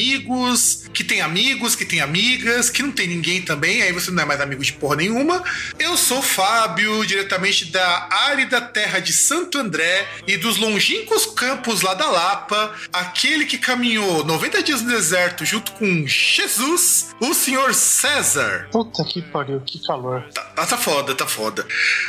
Amigos que tem amigos, que tem amigas, que não tem ninguém também, aí você não é mais amigo de porra nenhuma. Eu sou Fábio, diretamente da árida terra de Santo André e dos longínquos campos lá da Lapa, aquele que caminhou 90 dias no deserto junto com Jesus, o senhor César. Puta que pariu, que calor. Tá, tá foda, tá foda.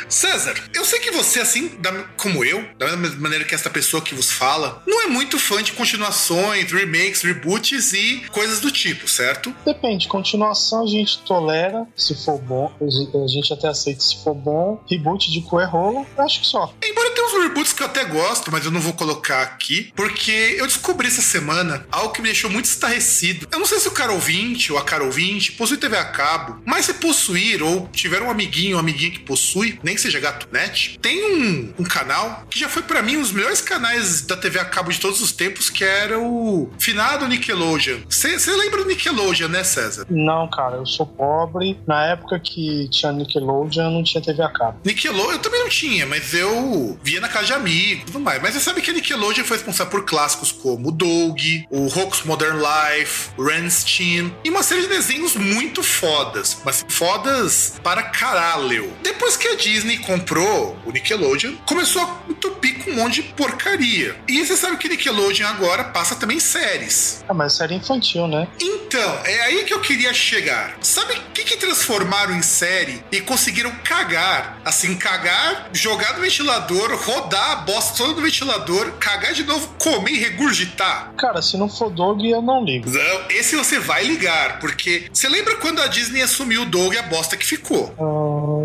César, eu sei que você, assim da- como eu, da mesma maneira que esta pessoa que vos fala, não é muito fã de continuações, remakes, reboots e coisas do tipo, certo? Depende, continuação a gente tolera, se for bom, a gente até aceita se for bom. Reboot de cu é rolo, acho que só. Embora tenha uns reboots que eu até gosto, mas eu não vou colocar aqui, porque eu descobri essa semana algo que me deixou muito estarrecido. Eu não sei se o cara ouvinte ou a cara ouvinte possui TV a cabo, mas se possuir ou tiver um amiguinho ou amiguinha que possui, nem que seja gato net, tem um, um canal que já foi pra mim um dos melhores canais da TV a cabo de todos os tempos, que era o finado Nickelodeon. Você lembra do Nickelodeon, né, César? Não, cara, eu sou pobre. Na época que tinha Nickelodeon, não tinha TV a cabo. Nickelodeon eu também não tinha, mas eu via na casa de amigos e tudo mais. Mas você sabe que a Nickelodeon foi responsável por clássicos como o Doug, o Rocko's Modern Life, o Ren Steam e uma série de desenhos muito fodas, mas fodas para caralho. Depois que a Disney comprou o Nickelodeon, começou a entupir com um monte de porcaria. E você sabe que Nickelodeon agora passa também séries. Ah, mas série infantil, né? Então, é aí que eu queria chegar. Sabe o que, que transformaram em série e conseguiram cagar? Assim, cagar, jogar no ventilador, rodar a bosta toda no ventilador, cagar de novo, comer e regurgitar? Cara, se não for Dog, eu não ligo. Não, esse você vai ligar, porque você lembra quando a Disney assumiu o Doug e a bosta que ficou? Hum,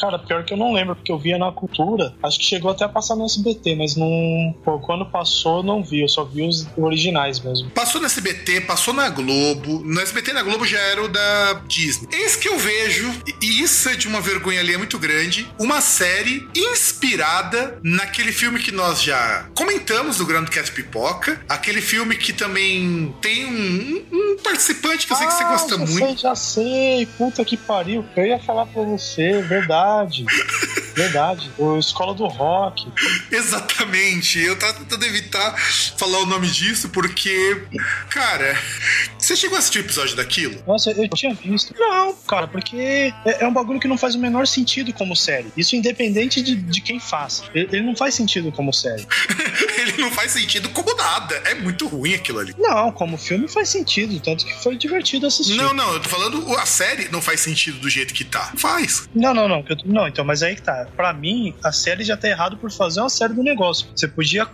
cara, pior que eu não lembro, porque eu via na cultura. Acho que chegou até a passar no SBT, mas não. Pô, quando passou, não vi. Eu só vi os originais mesmo. Passou no SBT, passou na Globo. No SBT e na Globo já era o da Disney. Eis que eu vejo, e isso é de uma vergonha ali muito grande, uma série inspirada naquele filme que nós já comentamos do Grandcast Pipoca. Aquele filme que também tem um, um participante que eu sei que você Ah, gosta já muito. Sei, já sei. Puta que pariu. Eu ia falar pra você, verdade. Verdade. O Escola do Rock. Exatamente. Eu tava tentando evitar falar o nome disso porque, cara, você chegou a assistir o episódio daquilo? Nossa, eu tinha visto. Não, cara, porque é, é um bagulho que não faz o menor sentido como série. Isso independente de, de quem faz. Ele, ele não faz sentido como série. Ele não faz sentido como nada. É muito ruim aquilo ali. Não, como filme faz sentido. Tanto que foi divertido assistir. Não, não, eu tô falando a série não faz sentido do jeito que tá. Faz. Não, não, não. Que eu tô- Não, então, mas aí que tá. Pra mim, a série já tá errado por fazer uma série do negócio. Você podia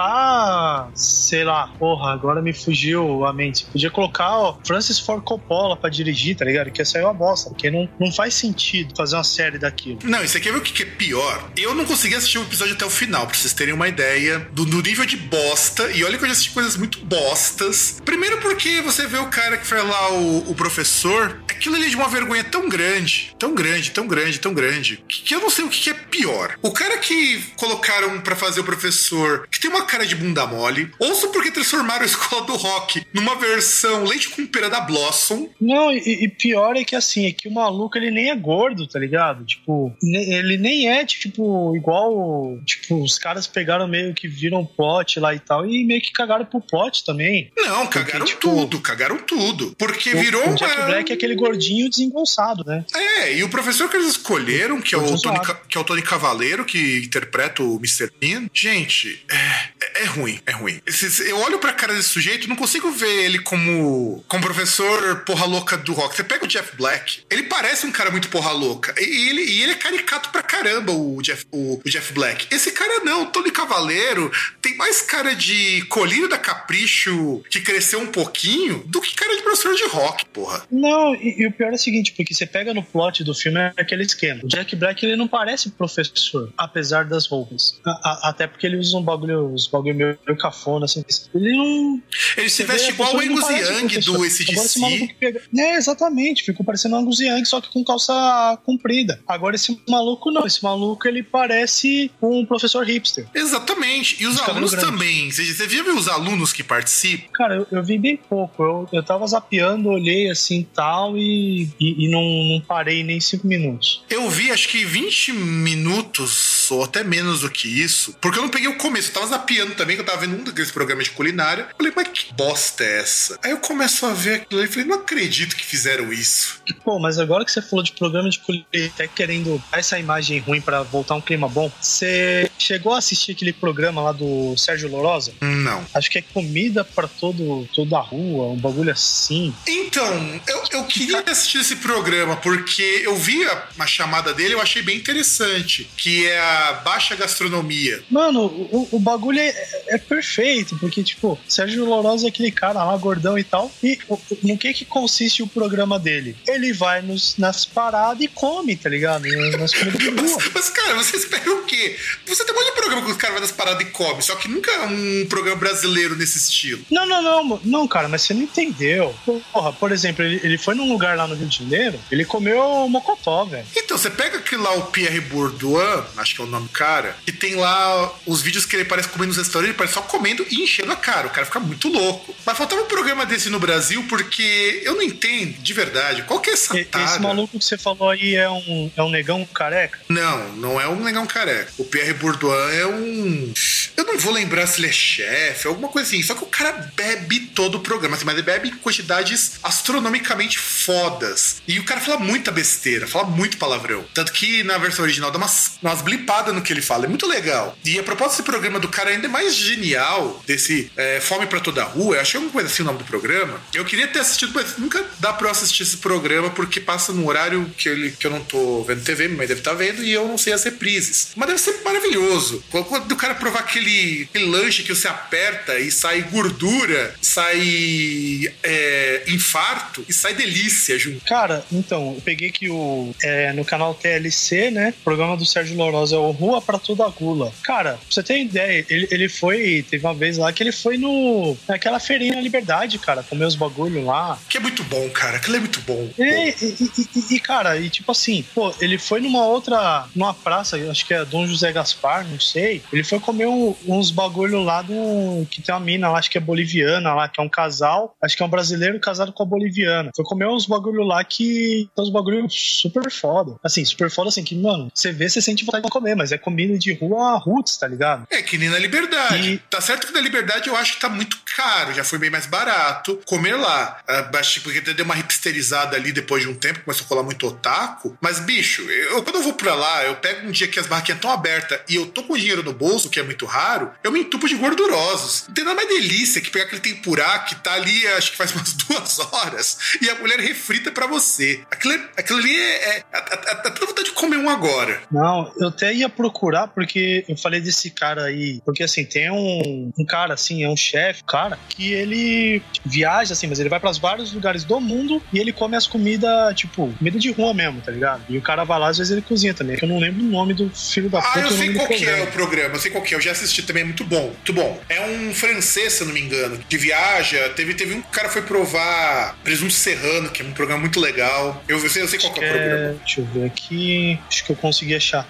colocar. Sei lá, porra, agora me fugiu a mente. Você podia colocar ó, Francis Ford Coppola pra dirigir, tá ligado? Que saiu uma bosta, porque não, não faz sentido fazer uma série daquilo. Não, isso aqui é o que que é pior. Eu não consegui assistir o episódio até o final, pra vocês terem uma ideia do, do nível de bosta. E olha que eu já assisti coisas muito bostas. Primeiro porque você vê o cara que foi lá, o, o professor, aquilo ali é de uma vergonha tão grande, tão grande, tão grande, tão grande, que, eu não sei o que, é pior. O cara que colocaram pra fazer o professor, que tem uma cara de bunda mole, ouço porque transformaram a escola do rock numa versão leite com pera da Blossom. Não, e, e pior é que assim, é que o maluco ele nem é gordo, tá ligado? Tipo, ele nem é, tipo, igual. Tipo, os caras pegaram meio que viram plot lá e tal, e meio que cagaram pro plot também. Não, cagaram tipo, tudo, cagaram tudo. Porque O- virou o Jack uma- Black é aquele gordinho desengonçado, né? É, e o professor que eles escolheram, que é o, Tony, que é o Tony Cavaleiro, que interpreta o Mr. Bean, gente, é, é ruim, é ruim. Eu olho pra cara desse sujeito, não consigo ver ele como, como professor porra louca do rock. Você pega o Jeff Black, ele parece um cara muito porra louca. E ele, e ele é caricato pra caramba, o Jeff, o, o Jeff Black. Esse cara não, o Tony Cavaleiro, tem mais cara de colírio da Capricho que cresceu um pouquinho do que cara de professor de rock, porra. Não, e, e o pior é o seguinte, porque você pega no plot do filme é aquele esquema. O Jack Black ele não parece professor, apesar das roupas. A- a- até porque ele usa um bagulho, bagulho meio, meio cafona, assim. Ele não. Ele se veste igual o Angus Young do Agora esse maluco que pega... É, exatamente. Ficou parecendo Angus Young, só que com calça comprida. Agora esse maluco não. Esse maluco ele parece um professor hipster. Exatamente. E os alunos grande. também. Você viu os alunos que participam? Cara, eu, eu vi bem pouco. Eu, eu tava zapeando, olhei assim tal e, e, e não, não parei nem cinco minutos. Eu vi acho que 20 minutos, ou até menos do que isso, porque eu não peguei o começo. Eu tava zapeando também, que eu tava vendo um daqueles programas de culinária. Falei, mas que bosta é essa? Aí eu começo a ver aquilo e falei, não acredito que fizeram isso. Pô, mas agora que você falou de programa de culinária, até querendo dar essa imagem ruim pra voltar um clima bom, você chegou a assistir aquele programa lá do Sérgio Lorosa? Não. Acho que é comida pra todo, toda a rua, um bagulho assim. Então, eu, eu queria assistir esse programa porque eu vi a, a chamada dele eu achei bem interessante, que é a baixa gastronomia. Mano, o, o bagulho é, é perfeito, porque, tipo, Sérgio Lorosa é aquele cara lá, gordão e tal. E no que que consiste o programa dele? Ele vai nos, nas paradas e come, tá ligado? Nas comidas de Mas, rua. mas, cara, você espera o quê? Você tem um monte de programa que os caras vão das paradas e come, só que nunca é um programa brasileiro nesse estilo. Não, não, não, não, cara, mas você não entendeu. Porra, por exemplo, ele, ele foi num lugar lá no Rio de Janeiro, ele comeu mocotó, velho. Então, você pega aquele lá, o Pierre Bourdieu, acho que é o nome do cara, que tem lá os vídeos que ele parece comendo nos restaurantes, ele parece só comendo e enchendo a cara. O cara fica muito louco. Mas faltava um programa desse no Brasil, porque eu não entendo, de verdade, qual que é essa tara? Esse maluco que você falou aí é um, é um negão careca? Não, não é um negão careca. O Pierre Bourdieu é um. Eu não vou lembrar se ele é chefe, alguma coisa assim. Só que o cara bebe todo o programa, assim, mas ele bebe em quantidades astronomicamente fodas. E o cara fala muita besteira, fala muito palavrão. Tanto que na versão original dá umas, umas blipadas no que ele fala. É muito legal. E a propósito desse programa do cara ainda é mais genial, desse é, Fome pra Toda a Rua, eu achei alguma coisa assim o nome do programa. Eu queria ter assistido, mas nunca dá pra eu assistir esse programa porque passa num horário que, ele, que eu não tô vendo TV, mas deve estar vendo, e eu não sei as reprises. Mas deve ser maravilhoso. Quando o cara provar aquele, aquele lanche que você aperta e sai gordura, sai é, infarto e sai delícia junto. Cara, então, eu peguei que o. é, no canal TLC, né? O programa do Sérgio Lorosa é o Rua pra Toda a Gula. Cara, pra você ter ideia, ele, ele foi. Teve uma vez lá que ele foi no. naquela feirinha na Liberdade, cara, comer os bagulho lá. Que é muito bom, cara. Aquilo é muito bom. E, e- e- e- e, cara, e tipo assim, pô, ele foi numa outra, numa praça, acho que é Dom José Gaspar, não sei. Ele foi comer um- uns bagulho lá do. que tem uma mina lá, acho que é boliviana lá, que é um casal, acho que é um brasileiro casado com a boliviana. Foi comer uns bagulho lá que. uns bagulho super foda. Assim, super foda assim, que, mano, você vê, você sente vontade de comer, mas é comida de rua roots, tá ligado? É que nem na Liberdade. E- Tá certo que na Liberdade eu acho que tá muito caro, já foi bem mais barato comer lá. Mas, tipo, Porque deu uma hipsterizada ali depois de um tempo, começou a colar muito otaku. Mas, bicho, eu, quando eu vou pra lá, eu pego um dia que as barraquinhas estão abertas e eu tô com dinheiro no bolso, que é muito raro, eu me entupo de gordurosos. Não tem nada mais delícia que pegar aquele tempurá que tá ali, acho que faz umas duas horas e a mulher refrita pra você. Aquilo, é- aquilo ali é. é até vontade de comer um agora. Não, eu até ia procurar porque eu falei desse cara aí. Porque assim, tem um, um cara assim, é um chefe, cara, que ele viaja assim, mas ele vai para vários lugares do mundo e ele come as comidas, tipo, comida de rua mesmo, tá ligado? E o cara vai lá, às vezes ele cozinha também, que eu não lembro o nome do filho da puta. Ah, eu sei qual que é o programa, eu sei qual que é, eu já assisti também, é muito bom, muito bom. É um francês, se eu não me engano, que viaja, teve, teve um cara foi provar presunto serrano, que é um programa muito legal. Eu, eu sei, eu sei qual que é o É, programa. deixa eu ver aqui. Acho que eu consegui achar.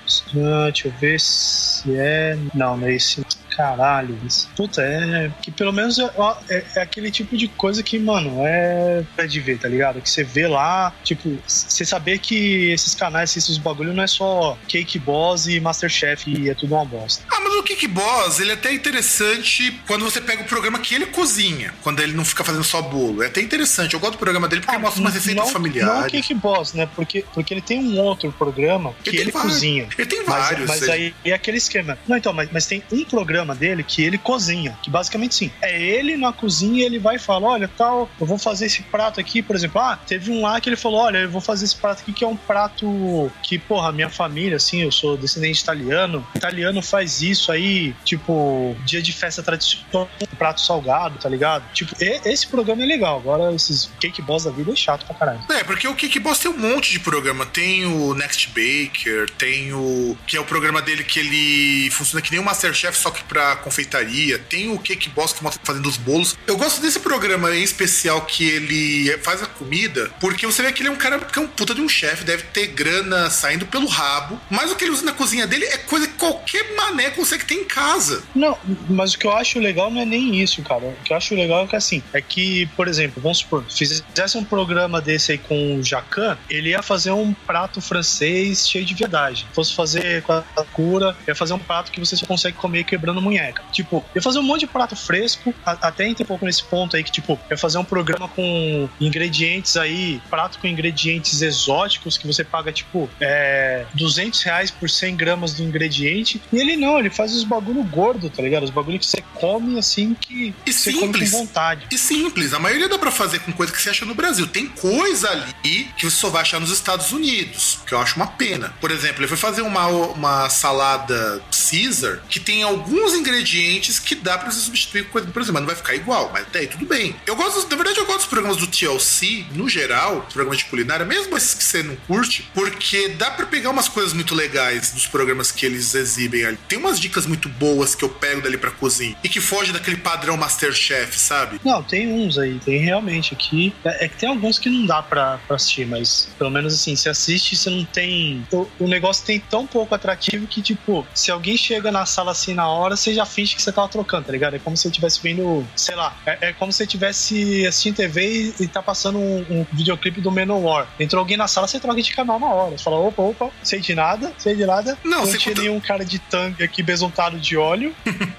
Ah, deixa eu ver se é. Não, não é esse. Caralho. Puta, é. Que pelo menos é, é- é aquele tipo de coisa que, mano, é pra de ver, tá ligado? Que você vê lá, tipo, você saber que esses canais, esses bagulho não é só Cake Boss e Masterchef e é tudo uma bosta. Ah, mas o Kick Boss, ele é até interessante quando você pega o programa que ele cozinha, quando ele não fica fazendo só bolo. É até interessante. Eu gosto do programa dele porque mostra umas receitas Ah, não, familiares. Não Cake Boss, né? Porque, porque ele tem um outro programa que Ele ele, vários. cozinha. Ele tem Mas, vários. mas ele- aí é aquele esquema. Não, então, mas, mas tem um programa dele que ele cozinha. Que basicamente sim. É ele na cozinha, ele vai e fala: olha, tal, eu vou fazer esse prato aqui, por exemplo. Ah, teve um lá que ele falou: olha, eu vou fazer esse prato aqui que é um prato que, porra, minha família, assim, eu sou descendente italiano. Italiano faz isso aí, tipo, dia de festa tradicional, prato salgado, tá ligado? Tipo, e- esse programa é legal. Agora, esses cake boss da vida é chato pra caralho. É, porque o Kick Boss tem um monte de programa. Tem o Next Baker, tem o. é o programa dele que ele funciona que nem o Masterchef, só que pra confeitaria. Tem o Cake Boss que mostra fazendo os bolos. Eu gosto desse programa em especial que ele faz a comida, porque você vê que ele é um cara que é um puta de um chefe, deve ter grana saindo pelo rabo. Mas o que ele usa na cozinha dele é coisa que qualquer mané consegue ter em casa. Não, mas o que eu acho legal não é nem isso, cara. O que eu acho legal é que assim, é que, por exemplo, vamos supor, fizesse um programa desse aí com o Jacan, ele ia fazer um prato francês cheio de verdade. Fosse fazer com a cura, ia fazer um prato que você só consegue comer quebrando munheca. Tipo, ia fazer um monte de prato fresco, a- até entra um pouco nesse ponto aí que, tipo, ia fazer um programa com ingredientes aí, prato com ingredientes exóticos que você paga, tipo, é, 200 reais por 100 gramas do ingrediente. E ele não, ele faz os bagulho gordo, tá ligado? Os bagulho que você come assim que E você simples. come com vontade. E simples, a maioria dá pra fazer com coisa que você acha no Brasil. Tem coisa ali que você só vai achar nos Estados Unidos, que eu acho uma pena. Por exemplo, ele foi fazer uma, uma salada Caesar que tem alguns ingredientes que dá pra você substituir com coisa do Brasil, mas não vai ficar igual, mas até aí tudo bem. Eu gosto, na verdade, eu gosto dos programas do TLC, no geral, programas de culinária, mesmo esses que você não curte, porque dá pra pegar umas coisas muito legais dos programas que eles exibem ali. Tem umas dicas muito boas que eu pego dali pra cozinha e que foge daquele padrão Masterchef, sabe? Não, tem uns aí, tem realmente aqui. É, é que tem alguns que não dá pra, assistir, mas pelo menos assim, você assiste você não tem. O, o negócio tem tão pouco atrativo que, tipo, se alguém chega na sala assim na hora, você já finge que você tava trocando, tá ligado? É como se eu estivesse vendo, sei lá, é, é como se eu estivesse assistindo TV e, e tá passando um, um videoclipe do Manowar. Entrou alguém na sala, você troca de canal na hora. Você fala, opa, opa, sei de nada, sei de nada. Não, não você tinha conta- nenhum cara de tangue aqui besuntado de óleo.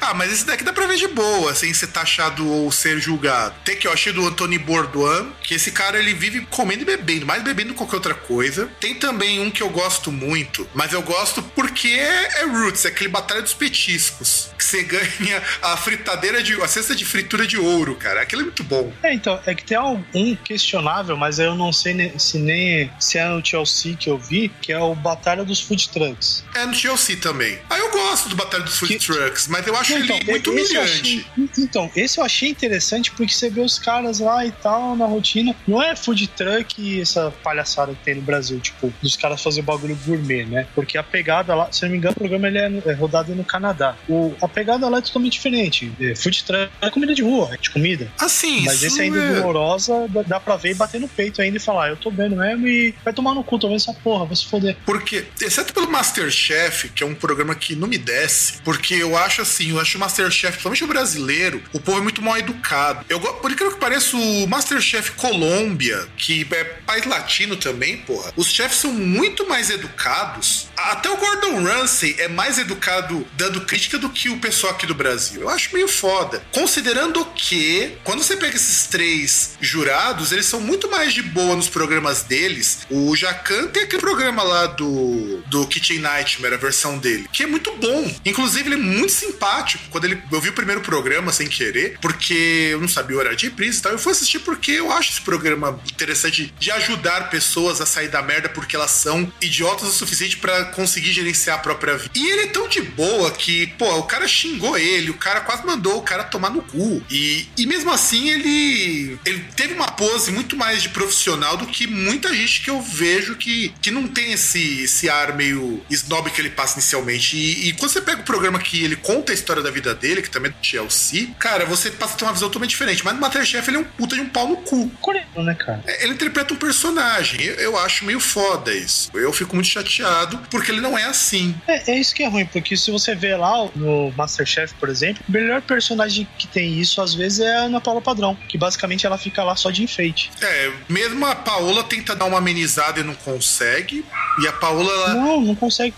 Ah, mas esse daqui dá pra ver de boa, sem ser taxado ou ser julgado. Tem que eu achei do Anthony Bourdain, que esse cara ele vive comendo e bebendo, mais bebendo do que qualquer outra coisa. Tem também um que eu gosto muito, mas eu gosto porque é, é Roots, é aquele Batalha dos Petiscos. Que você ganha a fritadeira de. a cesta de fritura de ouro, cara. Aquilo é muito bom. É, então, é que tem um questionável, mas eu não sei se nem se é no TLC que eu vi, que é o Batalha dos Food Trucks. É no TLC também. Ah, eu gosto do Batalha dos Food Que- Trucks, mas eu acho Então, ele muito humilhante. achei- então, esse eu achei interessante porque você vê os caras lá e tal na rotina. Não é food truck essa palhaçada que tem no Brasil, tipo, dos caras fazer bagulho gourmet, né? Porque a pegada lá, se eu não me engano, o programa ele é, é rodado no Canadá. O, a pegada lá é totalmente diferente. É, food truck é comida de rua, é de comida. Assim, Mas esse ainda é... dolorosa, dá, dá pra ver e bater no peito ainda e falar, eu tô vendo mesmo e vai tomar no cu, tô vendo essa porra, vai se foder. Porque, exceto pelo Masterchef, que é um programa que não me desce, porque eu acho assim, eu acho o Masterchef, principalmente o brasileiro, o povo é muito mal educado. Eu, por incrível que pareça, o Masterchef Colômbia, que é país latino também, porra, os chefs são muito mais educados, Até o Gordon Ramsay é mais educado dando crítica do que o pessoal aqui do Brasil. Eu acho meio foda. Considerando que, quando você pega esses três jurados, eles são muito mais de boa nos programas deles. O Jacan tem aquele programa lá do, do Kitchen Nightmare, a versão dele, que é muito bom. Inclusive, ele é muito simpático. Quando ele, eu vi o primeiro programa sem querer, porque eu não sabia o horário de reprise e tal. Eu fui assistir porque eu acho esse programa interessante de ajudar pessoas a sair da merda porque elas são idiotas o suficiente para conseguir gerenciar a própria vida. E ele é tão de boa que, pô, o cara xingou ele, o cara quase mandou o cara tomar no cu. E, e mesmo assim, ele, ele teve uma pose muito mais de profissional do que muita gente que eu vejo que, que não tem esse, esse ar meio snob que ele passa inicialmente. E, e quando você pega o programa que ele conta a história da vida dele, que também é do Chelsea, cara, você passa a ter uma visão totalmente diferente. Mas no Masterchef ele é um puta de um pau no cu. Coreano, né, cara? É, Ele interpreta um personagem. Eu, eu acho meio foda isso. Eu fico muito chateado porque ele não é assim. É, é isso que é ruim, porque se você vê lá no Masterchef, por exemplo, o melhor personagem que tem isso, às vezes, é a Ana Paula Padrão, que basicamente ela fica lá só de enfeite. É, mesmo a Paola tenta dar uma amenizada e não consegue. E a Paola, ela, Não, não consegue.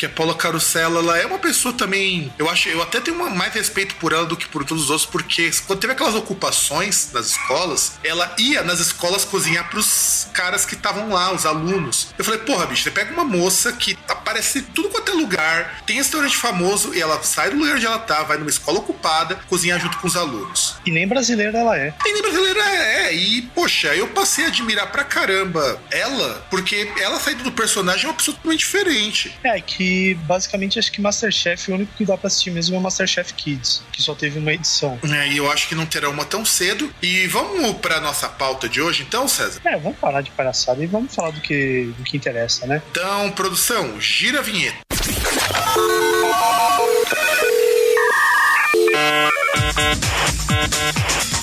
Que a Paula Carosella, ela é uma pessoa também. Eu acho, eu até tenho uma- mais respeito por ela do que por todos os outros, porque quando teve aquelas ocupações nas escolas, ela ia nas escolas cozinhar pros caras que estavam lá, os alunos. Eu falei, porra, bicho, você pega uma moça que aparece em tudo quanto é lugar, tem restaurante famoso, e ela sai do lugar onde ela tá, vai numa escola ocupada, cozinhar junto com os alunos. E nem brasileira ela é. E nem brasileira é, e poxa, eu passei a admirar pra caramba ela, porque ela saindo do personagem é uma pessoa totalmente diferente. É, que basicamente acho que Masterchef, o único que dá pra assistir mesmo é o Masterchef Kids, que só teve uma edição. É, e eu acho que não terá uma tão cedo. E vamos pra nossa pauta de hoje, então, César? É, vamos parar de palhaçada e vamos falar do que, do que interessa, né? Então, produção, gira a vinheta. Esse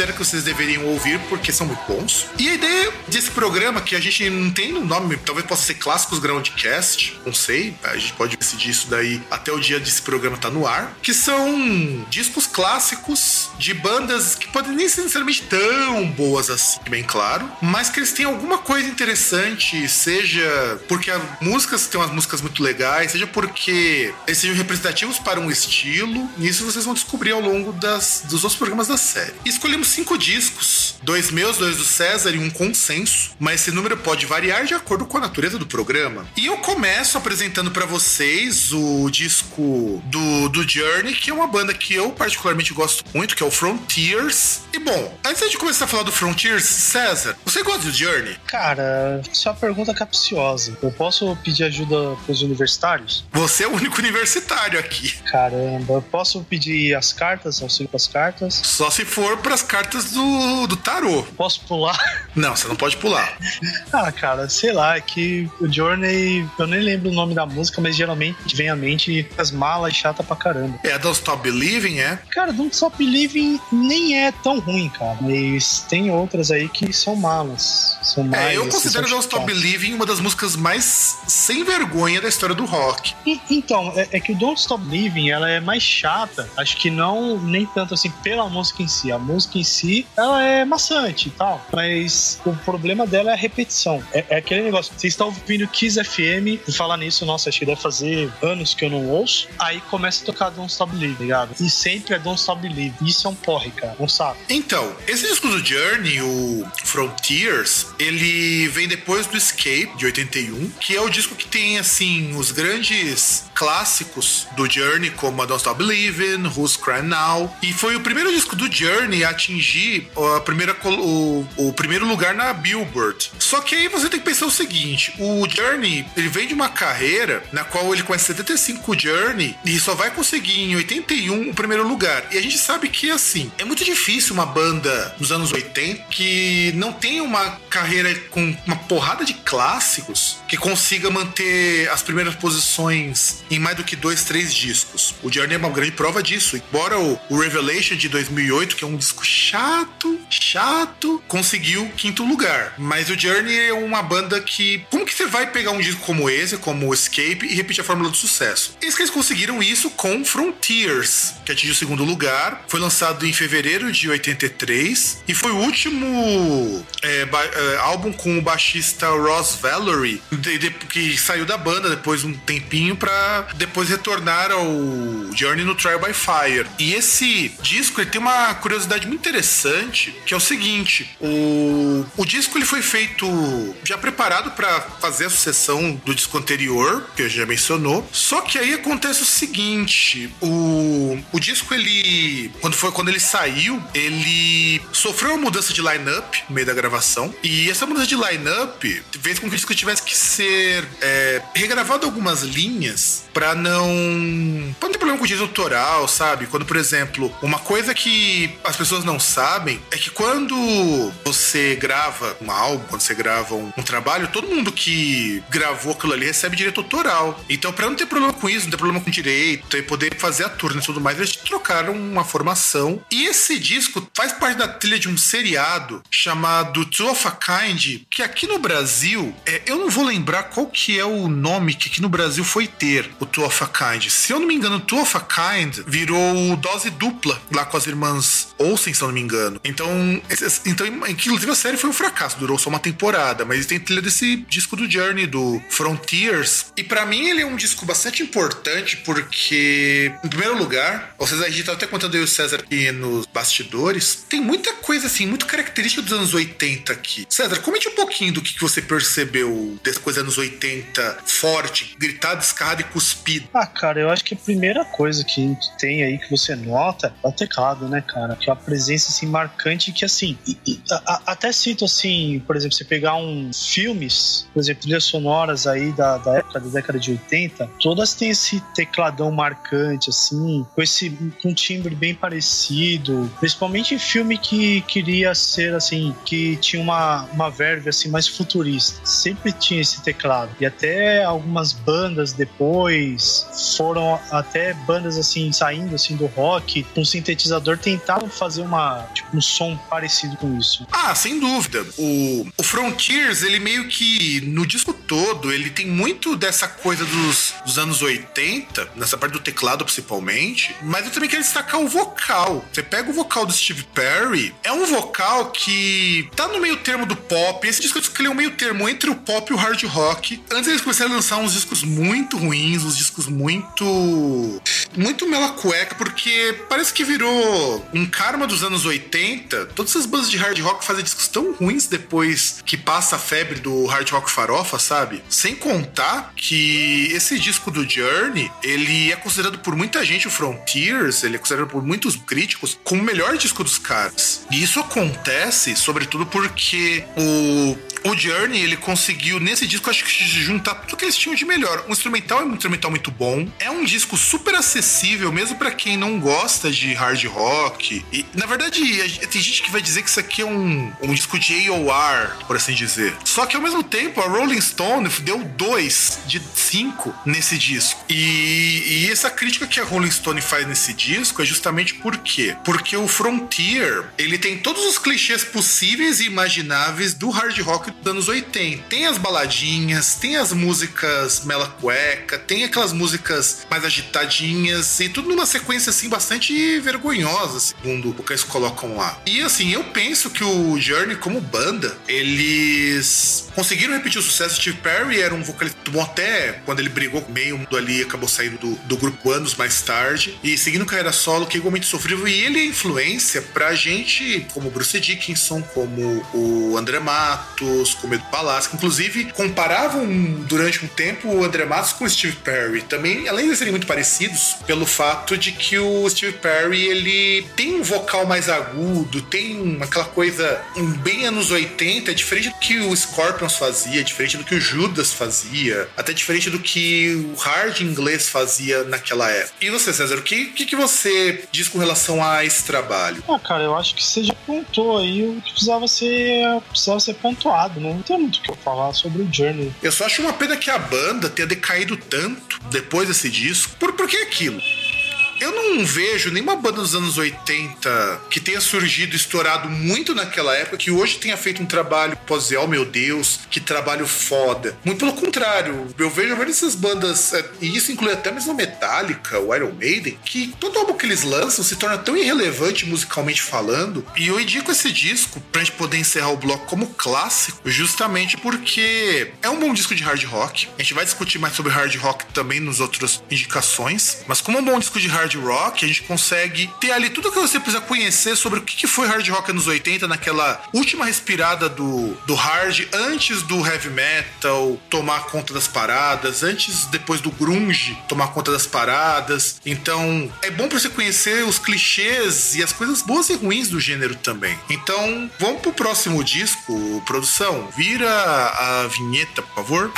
considera que vocês deveriam ouvir porque são muito bons. E a ideia desse programa, que a gente não tem no nome, talvez possa ser Clássicos Groundcast, não sei, a gente pode decidir isso daí até o dia desse programa estar no ar, que são discos clássicos de bandas que podem nem ser necessariamente tão boas assim, bem claro, mas que eles têm alguma coisa interessante, seja porque as músicas têm umas músicas muito legais, seja porque eles sejam representativos para um estilo, isso vocês vão descobrir ao longo das, dos outros programas da série. Escolhemos cinco discos, dois meus, dois do César e um consenso, mas esse número pode variar de acordo com a natureza do programa. E eu começo apresentando para vocês o disco do, do Journey, que é uma banda que eu particularmente gosto muito, que é o Frontiers. E bom, antes de começar a falar do Frontiers, César, você gosta do Journey? Cara, isso é uma pergunta capciosa. Eu posso pedir ajuda pros universitários? Você é o único universitário aqui. Caramba, eu posso pedir as cartas, auxílio com as cartas? Só se for pras cartas do, do tarô. Posso pular? Não, você não pode pular. Ah, cara, sei lá, é que o Journey, eu nem lembro o nome da música, mas geralmente vem à mente as malas chata pra caramba. É a Don't Stop Believing, é? Cara, Don't Stop Believing nem é é tão ruim, cara. Mas tem outras aí que são malas. São mais, É, eu assim, considero Don't Stop. Believing uma das músicas mais sem vergonha da história do rock. E- Então, é, é que o Don't Stop Living ela é mais chata. Acho que não nem tanto assim pela música em si. A música em si ela é maçante e tal. Mas o problema dela é a repetição. É, é aquele negócio. Você está ouvindo Kiss FM e falar nisso, nossa, acho que deve fazer anos que eu não ouço. Aí começa a tocar Don't Stop Living, tá ligado? E sempre é Don't Stop Living. Isso é um porre, cara. Um saco. Então, esse disco do Journey, o Frontiers, ele vem depois do Escape, de 81, que é o disco que tem, assim, os grandes clássicos do Journey, como a Don't Stop Believing, Who's Crying Now. E foi o primeiro disco do Journey a atingir a primeira, o, o primeiro lugar na Billboard. Só que aí você tem que pensar o seguinte: o Journey, ele vem de uma carreira na qual ele em 75 com o Journey e só vai conseguir em 81 o primeiro lugar. E a gente sabe que, assim, é muito difícil uma banda nos anos 80 que não tem uma carreira com uma porrada de clássicos que consiga manter as primeiras posições em mais do que dois, três discos. O Journey é uma grande prova disso. Embora o, Revelation de 2008, que é um disco chato, chato, conseguiu quinto lugar. Mas o Journey é uma banda que. Como que você vai pegar um disco como esse, como Escape, e repetir a fórmula do sucesso? Eis que eles conseguiram isso com Frontiers, que atingiu o segundo lugar. Foi lançado em fevereiro de 83 e foi o último é, é, álbum com o baixista Ross Valerie, que saiu da banda depois de um tempinho pra depois retornar ao Journey no Trial by Fire. E esse disco ele tem uma curiosidade muito interessante, que é o seguinte: o, o disco ele foi feito já preparado pra fazer a sucessão do disco anterior, que gente já mencionou. Só que aí acontece o seguinte: o, o disco ele quando foi quando ele saiu, ele sofreu uma mudança de line-up no meio da gravação. E essa mudança de line-up fez com que o disco tivesse que ser é, regravado algumas linhas pra não. pra não ter problema com o direito autoral, sabe? Quando, por exemplo, uma coisa que as pessoas não sabem é que quando você grava um álbum, quando você grava um, um trabalho, todo mundo que gravou aquilo ali recebe direito autoral. Então, pra não ter problema com isso, não ter problema com direito e poder fazer a turnê e tudo mais, eles trocaram uma formação. E esse disco faz parte da trilha de um seriado chamado Two of a Kind, que aqui no Brasil, é, eu não vou lembrar qual que é o nome que aqui no Brasil foi ter o Two of a Kind. Se eu não me engano, Two of a Kind virou dose dupla lá com as irmãs Olsen, se eu não me engano. Então, então inclusive a série foi um fracasso, durou só uma temporada, mas tem trilha desse disco do Journey, do Frontiers. E pra mim ele é um disco bastante importante porque, em primeiro lugar, vocês a gente tá até contando e o César aqui nos bastidores, tem muita coisa assim, muito característica dos anos 80 aqui. César, comente um pouquinho do que você percebeu dessa coisa anos 80 forte, gritado, escarrado e cuspido. Ah, cara, eu acho que a primeira coisa que tem aí que você nota é o teclado, né, cara? Que é uma presença assim marcante que assim, e- e- a- a- até cito assim, por exemplo, você pegar um filmes, por exemplo, trilhas sonoras aí da, da época da década de 80, todas têm esse tecladão marcante assim, com esse com um timbre bem parecido, principalmente em filme que queria ser assim, que tinha uma uma verve assim mais futurista. Sempre tinha esse teclado. E até algumas bandas depois foram até bandas assim saindo assim do rock com sintetizador tentavam fazer uma tipo um som parecido com isso. Ah, sem dúvida. O, o Frontiers, ele meio que no disco todo, ele tem muito dessa coisa dos, dos anos 80, nessa parte do teclado principalmente, mas eu também quero destacar o vocal. Você pega o vocal do Steve Perry, é um vocal que tá no meio termo do pop. Esse disco ele é um meio termo entre o pop e o hard rock. Antes eles começaram a lançar uns discos muito ruins, discos muito. muito mela cueca, porque parece que virou um karma dos anos 80. Todas essas bandas de hard rock fazem discos tão ruins depois que passa a febre do hard rock farofa, sabe? Sem contar que esse disco do Journey, ele é considerado por muita gente, o Frontiers, ele é considerado por muitos críticos como o melhor disco dos caras. E isso acontece, sobretudo, porque o o Journey, ele conseguiu, nesse disco, acho que juntar tudo que eles tinham de melhor. O instrumental é um instrumental muito bom. É um disco super acessível, mesmo para quem não gosta de hard rock. E, na verdade, tem gente que vai dizer que isso aqui é um, um disco de AOR, por assim dizer. Só que ao mesmo tempo, a Rolling Stone deu dois de cinco nesse disco. E, e essa crítica que a Rolling Stone faz nesse disco é justamente por quê? Porque o Frontier, ele tem todos os clichês possíveis e imagináveis do hard rock dos anos 80. Tem as baladinhas, tem as músicas mela cueca, tem aquelas músicas mais agitadinhas e tudo numa sequência assim bastante vergonhosa, segundo o que eles colocam lá. E assim, eu penso que o Journey como banda, eles conseguiram repetir o sucesso. Steve Perry era um vocalista bom até quando ele brigou com meio mundo ali, acabou saindo do, do grupo anos mais tarde e seguindo carreira solo, que é igualmente sofrível. E ele é influência pra gente, como Bruce Dickinson, como o André Matos, como Edu. Inclusive, comparavam durante um tempo o André Matos com o Steve Perry. Também, além de serem muito parecidos, pelo fato de que o Steve Perry ele tem um vocal mais agudo, tem aquela coisa bem anos 80, é diferente do que o Scorpions fazia, diferente do que o Judas fazia, até diferente do que o hard inglês fazia naquela época. E você, César, o que, que, que você diz com relação a esse trabalho? Ah, cara, eu acho que você já pontuou aí o que precisava ser, precisava ser pontuado, Não tem muito o que eu falar sobre o Journey. Eu só acho uma pena que a banda tenha decaído tanto depois desse disco. Por que aquilo? Eu não vejo nenhuma banda dos anos 80 que tenha surgido, estourado muito naquela época, que hoje tenha feito um trabalho pós oh meu Deus, que trabalho foda. Muito pelo contrário, eu vejo várias dessas bandas, é, e isso inclui até mesmo Metallica, o Iron Maiden, que todo álbum que eles lançam se torna tão irrelevante musicalmente falando. E eu indico esse disco pra gente poder encerrar o bloco como clássico, justamente porque é um bom disco de hard rock. A gente vai discutir mais sobre hard rock também nos outras indicações, mas como é um bom disco de hard hard rock, a gente consegue ter ali tudo que você precisa conhecer sobre o que foi hard rock nos 80, naquela última respirada do, do hard, antes do heavy metal tomar conta das paradas, antes, depois do grunge tomar conta das paradas. Então, é bom para você conhecer os clichês e as coisas boas e ruins do gênero também. Então, vamos pro próximo disco, produção. Vira a vinheta, por favor.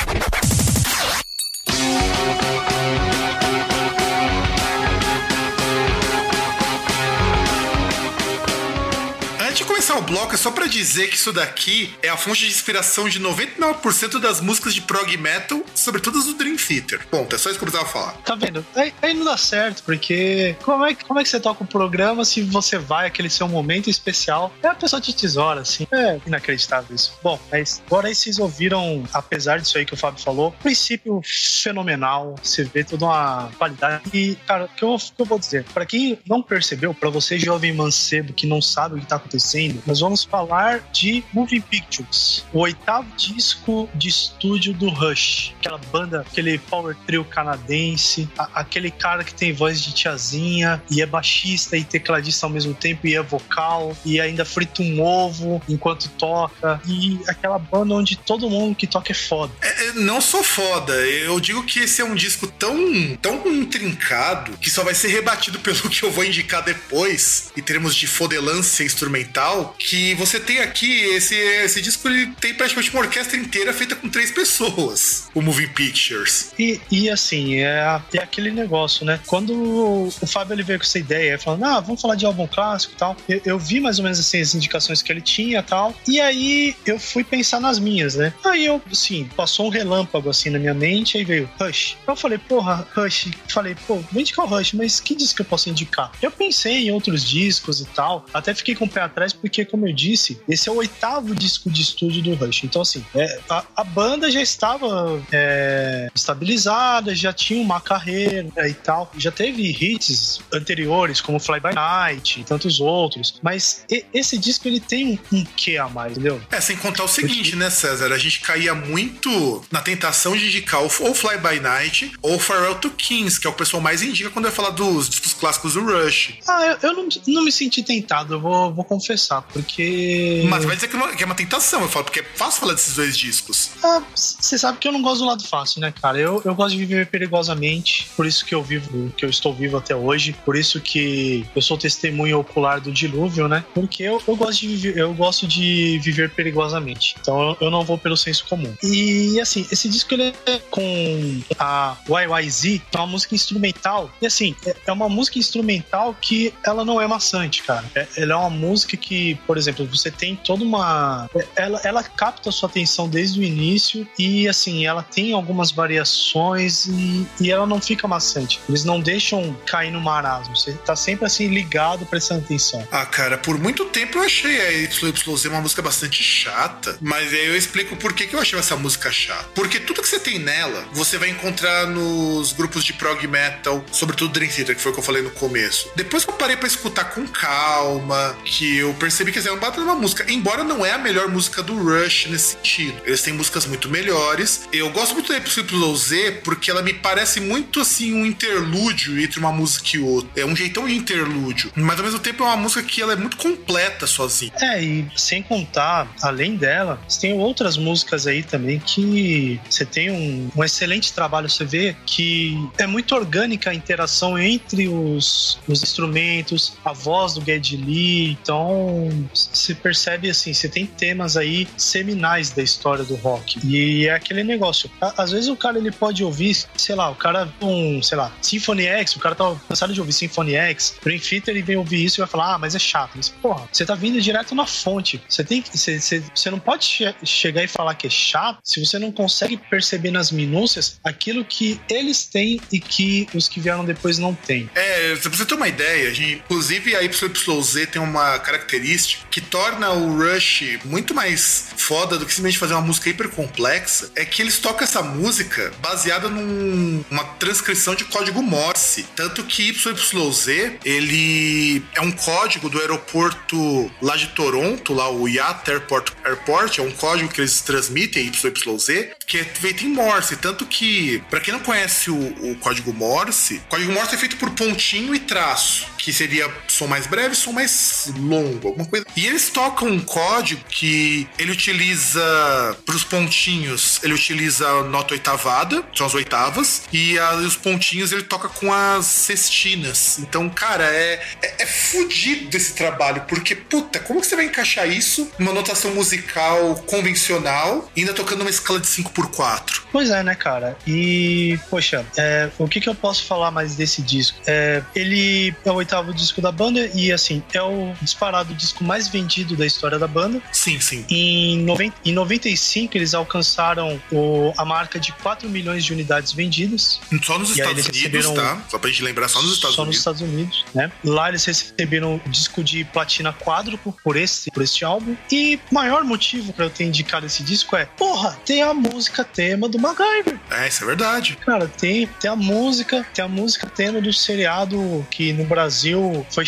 Começar o bloco é só para dizer que isso daqui é a fonte de inspiração de 99% das músicas de prog metal, sobretudo as do Dream Theater. Ponto, é só isso que eu precisava falar. Tá vendo? Aí, aí, não dá certo, porque como é, como é que você toca o programa se você vai aquele seu momento especial? É a pessoa de tesoura, assim. É inacreditável isso. Bom, mas agora aí vocês ouviram, apesar disso aí que o Fábio falou, princípio fenomenal, você vê toda uma qualidade. E, cara, o que eu, que eu vou dizer? Para quem não percebeu, para você jovem mancebo que não sabe o que tá acontecendo, nós vamos falar de Moving Pictures, o oitavo disco de estúdio do Rush, aquela banda, aquele power trio canadense, a, aquele cara que tem voz de tiazinha e é baixista e tecladista ao mesmo tempo e é vocal e ainda frita um ovo enquanto toca. E aquela banda onde todo mundo que toca é foda. É, é não sou foda, eu digo que esse é um disco tão, tão intrincado que só vai ser rebatido pelo que eu vou indicar depois em termos de fodelância instrumental que você tem aqui, esse, esse disco ele tem praticamente uma orquestra inteira feita com três pessoas, o Moving Pictures. E, e assim, é, é aquele negócio, né? Quando o, o Fábio ele veio com essa ideia, falando, ah, vamos falar de álbum clássico e tal, eu, eu, vi mais ou menos assim as indicações que ele tinha e tal, e aí eu fui pensar nas minhas, né? Aí eu, assim, passou um relâmpago assim na minha mente, aí veio Rush. Eu falei, porra, Rush. Falei, pô, vou indicar o Rush, mas que disco eu posso indicar? Eu pensei em outros discos e tal, até fiquei com o pé atrás porque, como eu disse, esse é o oitavo disco de estúdio do Rush. Então, assim, é, a, a, banda já estava é, estabilizada, já tinha uma carreira e tal. Já teve hits anteriores, como Fly By Night e tantos outros. Mas e, esse disco, ele tem um, um quê a mais, entendeu? É, sem contar o seguinte, Porque... né, César? A gente caía muito na tentação de indicar ou Fly By Night ou Farewell to Kings, que é o pessoal mais indica quando vai falar dos discos clássicos do Rush. Ah, eu, eu não, não me senti tentado, eu vou, vou confessar. Porque. Mas vai dizer que, não- que é uma tentação, eu falo, porque é fácil falar desses dois discos. Você sabe que eu não gosto do lado fácil, né, cara? Eu, eu gosto de viver perigosamente, por isso que eu vivo, que eu estou vivo até hoje, por isso que eu sou testemunha ocular do dilúvio, né? Porque eu, eu gosto de viver, eu gosto de viver perigosamente. Então eu, eu não vou pelo senso comum. E assim, esse disco ele é com a YYZ, é uma música instrumental. E assim, é, é uma música instrumental que ela não é maçante, cara. É, ela é uma música que, por exemplo, você tem toda uma. Ela, ela capta a sua atenção desde o início e assim, ela tem algumas variações e, e ela não fica maçante. Eles não deixam cair no marasmo. Você tá sempre assim ligado, prestando atenção. Ah, cara, por muito tempo eu achei a YYZ uma música bastante chata, mas aí eu explico por que, que eu achei essa música chata. Porque tudo que você tem nela, você vai encontrar nos grupos de prog metal, sobretudo Dream Theater, que foi o que eu falei no começo. Depois que eu parei pra escutar com calma, que eu percebi que eles eram bata uma música, embora não é a melhor música do Rush nesse sentido. Eles têm músicas muito melhores. Eu gosto muito da YYZ porque ela me parece muito assim um interlúdio entre uma música e outra. É um jeitão de interlúdio, mas ao mesmo tempo é uma música que ela é muito completa sozinha. É, e sem contar, além dela, você tem outras músicas aí também que você tem um, um excelente trabalho. Você vê que é muito orgânica a interação entre os, os instrumentos, a voz do Geddy Lee. Então, se percebe assim, você tem temas aí seminais da história do rock. E é aquele negócio. Às vezes o cara ele pode ouvir, sei lá, o cara um, sei lá, Symphony X, o cara tá cansado de ouvir Symphony X, Dream Theater, ele vem ouvir isso e vai falar, ah, mas é chato. Mas, porra, você tá vindo direto na fonte. Você tem que. Você, você, você não pode che- chegar e falar que é chato se você não consegue perceber nas minúcias aquilo que eles têm e que os que vieram depois não têm. É, pra você ter uma ideia, gente, inclusive a YYZ tem uma característica que torna o Rush muito mais foda do que simplesmente fazer uma música hiper complexa, é que eles tocam essa música baseada num- numa transcrição de código Morse. Tanto que YYZ, ele é um código do aeroporto lá de Toronto, lá o Yacht Airport, Airport, é um código que eles transmitem, YYZ, que é feito em Morse. Tanto que, pra quem não conhece o, o código Morse, o código Morse é feito por pontinho e traço, que seria som mais breve, som mais longo, alguma coisa. E eles tocam um código que ele utiliza pros pontinhos, ele utiliza a nota oitavada, são as oitavas, e a- os pontinhos ele toca com as sextinas. Então, cara, é, é, é fudido esse trabalho, porque, puta, como que você vai encaixar isso numa notação musical convencional, ainda tocando uma escala de 5x4? Pois é, né, cara? E, poxa, é, o que, que eu posso falar mais desse disco? É, ele é o oitavo disco da banda e, assim, é o disparado disco mais vendido da história da banda. Sim, sim. Em, noven- em 95, eles alcançaram o- a marca de 4 milhões de unidades vendidas. Só nos E Estados Unidos, tá? Só pra gente lembrar, só nos Estados só Unidos. nos Estados Unidos, né? Lá eles receberam o disco de platina quádruplo por esse, por este álbum. E o maior motivo pra eu ter indicado esse disco é, porra, tem a música tema do MacGyver. É, isso é verdade. Cara, tem, tem a música, tem a música tema do seriado que no Brasil foi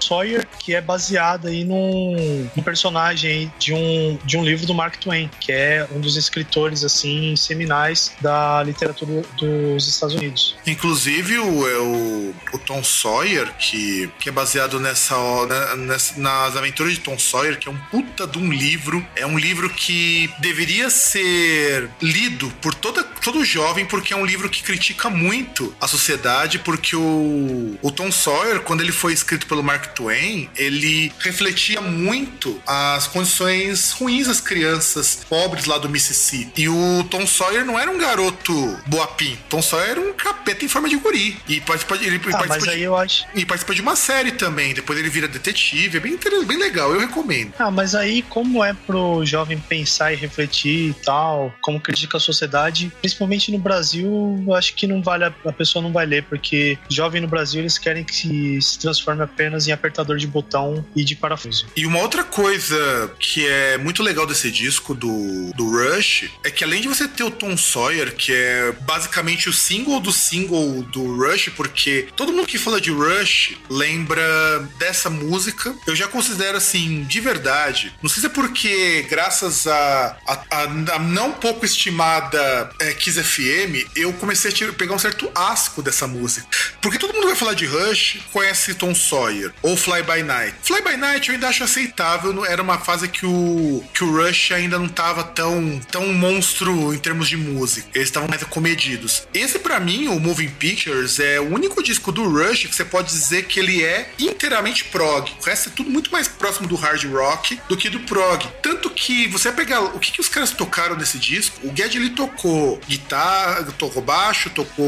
Sawyer, que é baseada aí num, num personagem de um, de um livro do Mark Twain, que é um dos escritores assim seminais da literatura dos Estados Unidos. Inclusive, o, é o, o Tom Sawyer, que, que é baseado nessa, né, nessa- nas aventuras de Tom Sawyer, que é um puta de um livro. É um livro que deveria ser lido por toda, todo jovem, porque é um livro que critica muito a sociedade, porque o, o Tom Sawyer, quando ele foi escrito pelo Mark Twain, ele refletia muito as condições ruins das crianças pobres lá do Mississippi. E o Tom Sawyer não era um garoto boapim. Tom Sawyer era um capeta em forma de guri. E participa, ele Ah, participa mas de, aí eu acho. e participa de uma série também. Depois ele vira detetive. É bem, bem legal, eu recomendo. Ah, mas aí, como é pro jovem pensar e refletir e tal, como critica a sociedade, principalmente no Brasil, eu acho que não vale a, a pessoa não vai ler, porque jovem no Brasil eles querem que se, se transforme apenas em apertador de botão e de parafuso. E uma outra coisa que é muito legal desse disco do, do Rush é que além de você ter o Tom Sawyer, que é basicamente o single do single do Rush, porque todo mundo que fala de Rush lembra dessa música. Eu já considero assim, de verdade. Não sei se é porque, graças a, a, a- não pouco estimada é, Kiss FM, eu comecei a tirar- pegar um certo asco dessa música. Porque todo mundo vai falar de Rush, conhece Tom Sawyer, ou Fly By Night? Fly By Night eu ainda acho aceitável, era uma fase que o, que o Rush ainda não tava tão, tão monstro em termos de música. Eles estavam mais comedidos. Esse, pra mim, o Moving Pictures, é o único disco do Rush que você pode dizer que ele é inteiramente prog. O resto é tudo muito mais próximo do hard rock do que do prog. Tanto que você pegar o que, que os caras tocaram nesse disco. O Ged ele tocou guitarra, tocou baixo, tocou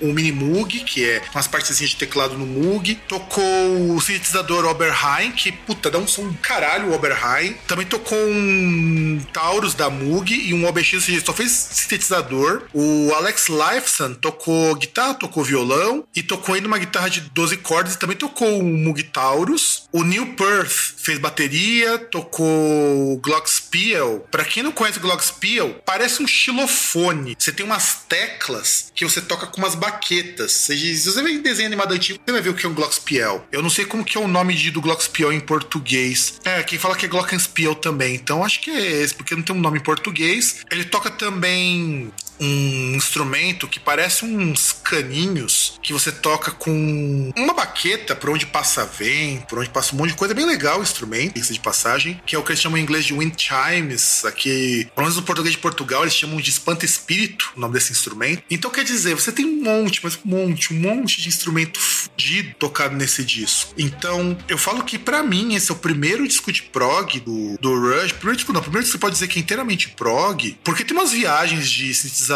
um mini Moog, que é umas partezinhas de teclado no Moog, tocou o sintetizador Oberheim, que puta, dá um som caralho o Oberheim. Também tocou um Taurus da Moog e um OBX, só fez sintetizador. O Alex Lifeson tocou guitarra, tocou violão e tocou ainda uma guitarra de 12 cordas e também tocou um Moog Taurus. O Neil Perth fez bateria, tocou Glockenspiel. Pra quem não conhece o Glockenspiel, parece um xilofone. Você tem umas teclas que você toca com umas baquetas. Se você vê desenho animado antigo, você vai ver o que é um Glockenspiel. Eu não sei como que é o nome de, do Glockenspiel em português. É, quem fala que é Glockenspiel também. Então acho que é esse, porque não tem um nome em português. Ele toca também um instrumento que parece uns caninhos que você toca com uma baqueta por onde passa vento, por onde passa um monte de coisa. É bem legal o instrumento, isso de passagem, que é o que eles chamam em inglês de wind chimes. Aqui, pelo menos no português de Portugal, eles chamam de espanta-espírito, o nome desse instrumento. Então quer dizer, você tem um monte, mas um monte, um monte de instrumento fudido tocado nesse disco. Então, eu falo que pra mim esse é o primeiro disco de prog do, do Rush. Primeiro disco não, primeiro disco você pode dizer que é inteiramente prog, porque tem umas viagens de sintetizador,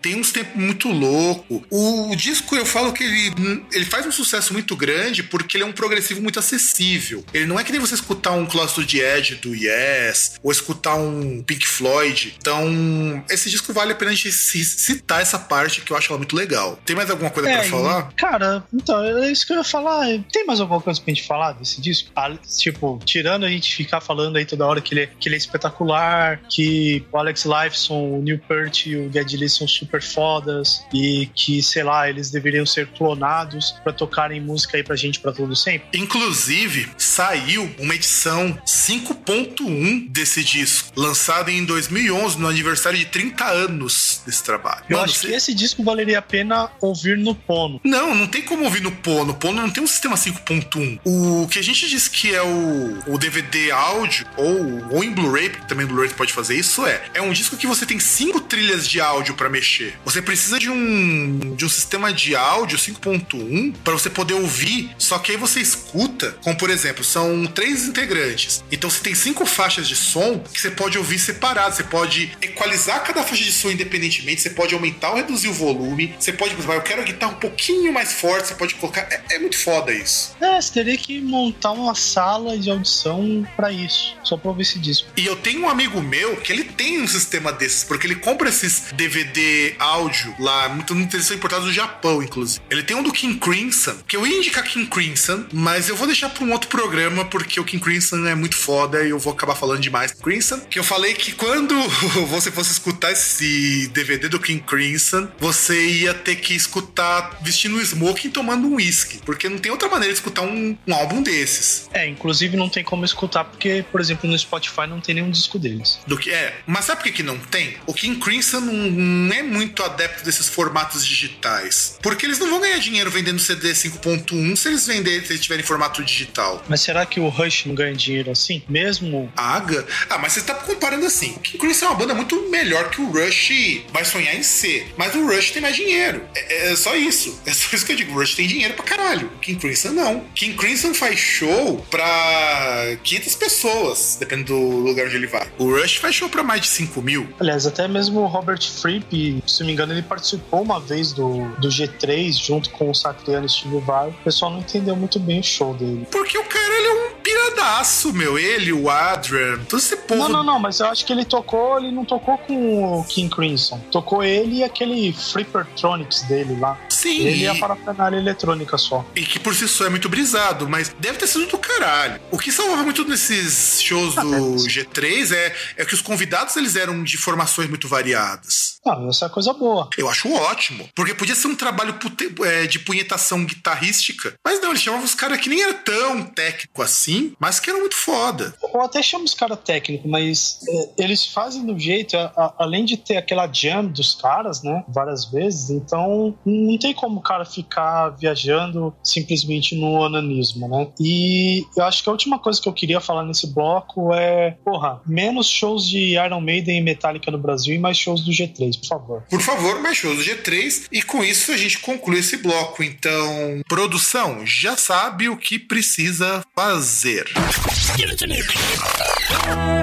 tem uns tempos muito louco. O, disco eu falo que ele, ele faz um sucesso muito grande porque ele é um progressivo muito acessível. Ele não é que nem você escutar um Cluster de Edge do Yes ou escutar um Pink Floyd. Então, esse disco vale a pena a gente ci- citar essa parte que eu acho ela muito legal. Tem mais alguma coisa É, falar? Cara, então, é isso que eu ia falar. Tem mais alguma coisa pra gente falar desse disco? Ah, tipo, tirando a gente ficar falando aí toda hora que ele, é- que ele é espetacular, que o Alex Lifeson, o Neil Peart e o Geddy Lee são super fodas, e que, sei lá, eles deveriam ser clonados pra tocarem música aí pra gente pra todo sempre. Inclusive, saiu uma edição 5.1 desse disco, lançado em 2011, no aniversário de 30 anos desse trabalho. Eu Mano, acho cê- que esse disco valeria a pena ouvir no Pono. Não, não tem como ouvir no Pono. O Pono não tem um sistema 5.1. O que a gente diz que é o, o DVD áudio, ou, ou em Blu-ray, porque também Blu-ray você pode fazer isso, é. É um disco que você tem cinco trilhas de áudio pra mexer. Você precisa de um, de um sistema de áudio 5.1 pra você poder ouvir, só que aí você escuta, como por exemplo, são três integrantes. Então você tem cinco faixas de som que você pode ouvir separado. Você pode equalizar cada faixa de som independentemente, você pode aumentar ou reduzir o volume, você pode, exemplo, eu quero a guitarra um pouquinho mais forte, você pode colocar. É, é muito foda isso. É, você teria que montar uma sala de audição pra isso, só pra ouvir esse disco. E eu tenho um amigo meu que ele tem um sistema desses, porque ele compra esses DVD áudio lá, muito, muito eles são importados do Japão, inclusive. Ele tem um do King Crimson, que eu ia indicar King Crimson, mas eu vou deixar pra um outro programa, porque o King Crimson é muito foda e eu vou acabar falando demais. Crimson, que eu falei que quando você fosse escutar esse DVD do King Crimson, você ia ter que escutar vestindo um smoking e tomando um whisky, porque não tem outra maneira de escutar um, um álbum desses. É, inclusive não tem como escutar, porque, por exemplo, no Spotify não tem nenhum disco deles. Do que é. Mas sabe por que, que não tem? O King Crimson não, é muito adepto desses formatos digitais. Porque eles não vão ganhar dinheiro vendendo CD 5.1 se eles venderem, se eles tiverem formato digital. Mas será que o Rush não ganha dinheiro assim? Mesmo. Aga? Ah, mas você tá comparando assim. O King Crimson é uma banda muito melhor que o Rush vai sonhar em ser. Mas o Rush tem mais dinheiro. É, é só isso. É só isso que eu digo. O Rush tem dinheiro pra caralho. O King Crimson não. King Crimson faz show pra 500 pessoas, dependendo do lugar onde ele vai. O Rush faz show pra mais de 5 mil. Aliás, até mesmo o Robert Fripp, se não me engano, ele participou uma vez do, do G3 junto com o Satriano e Steve Vai. O pessoal não entendeu muito bem o show dele. Porque o cara ele é um piradaço, meu. Ele, o Adrian, todo esse povo. Não, não, não, mas eu acho que ele tocou, ele não tocou com o King Crimson. Tocou ele e aquele Flippertronics dele lá. Sim, Ele e e, a parafernália eletrônica só. e que por si só é muito brisado, mas deve ter sido do caralho. O que salvava muito nesses shows Ah, do deve G3 é, é que os convidados eles eram de formações muito variadas. Não, essa é coisa boa. Eu acho ótimo, porque podia ser um trabalho pute- é, de punhetação guitarrística, mas não, eles chamavam os caras que nem era tão técnico assim, mas que eram muito foda. Eu até chamo os caras técnicos, mas é, eles fazem do jeito, a- a- além de ter aquela jam dos caras, né? Várias vezes, então não tem tem como o cara ficar viajando simplesmente no onanismo, né? E eu acho que a última coisa que eu queria falar nesse bloco é, porra, menos shows de Iron Maiden e Metallica no Brasil e mais shows do G3, por favor. Por favor, mais shows do G3. E com isso a gente conclui esse bloco. Então, produção, já sabe o que precisa fazer.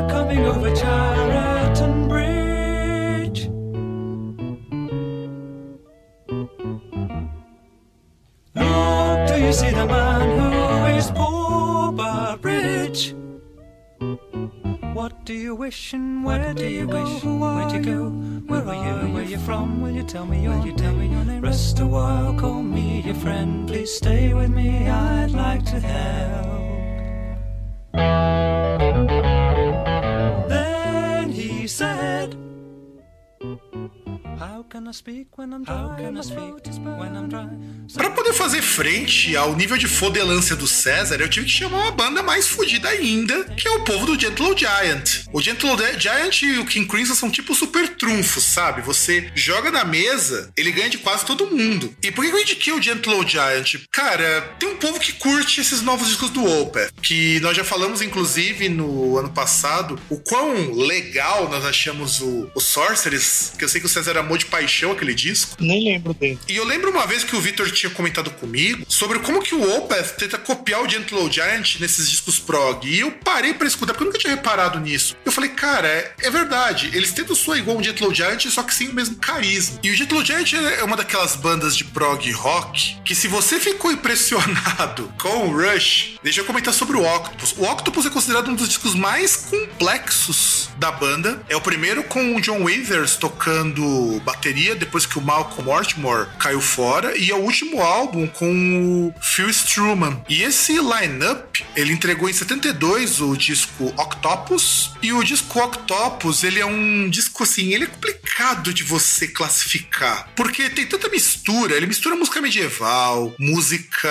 coming over see the man who is poor but rich? What do you wish and where do you wish? Where'd you go? Where are you? Where you from? Will you tell me your, you tell me your name? Rest a while, call me your friend. Please stay with me. I'd like to help. Then he said, Pra poder fazer frente ao nível de fodelância do César, eu tive que chamar uma banda mais fodida ainda, que é o povo do Gentle Giant. O Gentle Giant e o King Crimson são tipo super trunfos, sabe? Você joga na mesa, ele ganha de quase todo mundo. E por que eu indiquei o Gentle Giant? Cara, tem um povo que curte esses novos discos do Opeth, que nós já falamos, inclusive, no ano passado, o quão legal nós achamos o, o Sorceress, que eu sei que o César amou de paixão aquele disco. Nem lembro dele. E eu lembro uma vez que o Victor tinha comentado comigo sobre como que o Opeth tenta copiar o Gentle Giant nesses discos prog. E eu parei pra escutar, porque eu nunca tinha reparado nisso. Eu falei, cara, é, é verdade. Eles tentam soar igual um Gentle Giant, só que sem o mesmo carisma. E o Gentle Giant é uma daquelas bandas de prog rock que se você ficou impressionado com o Rush, deixa eu comentar sobre o Octopus. O Octopus é considerado um dos discos mais complexos da banda. É o primeiro com o John Withers tocando bateria depois que o Malcolm Mortimer caiu fora e é o último álbum com o Phil Struman. E esse line-up, ele entregou em 72 o disco Octopus e o disco Octopus, ele é um disco assim, ele é complicado de você classificar, porque tem tanta mistura, ele mistura música medieval, música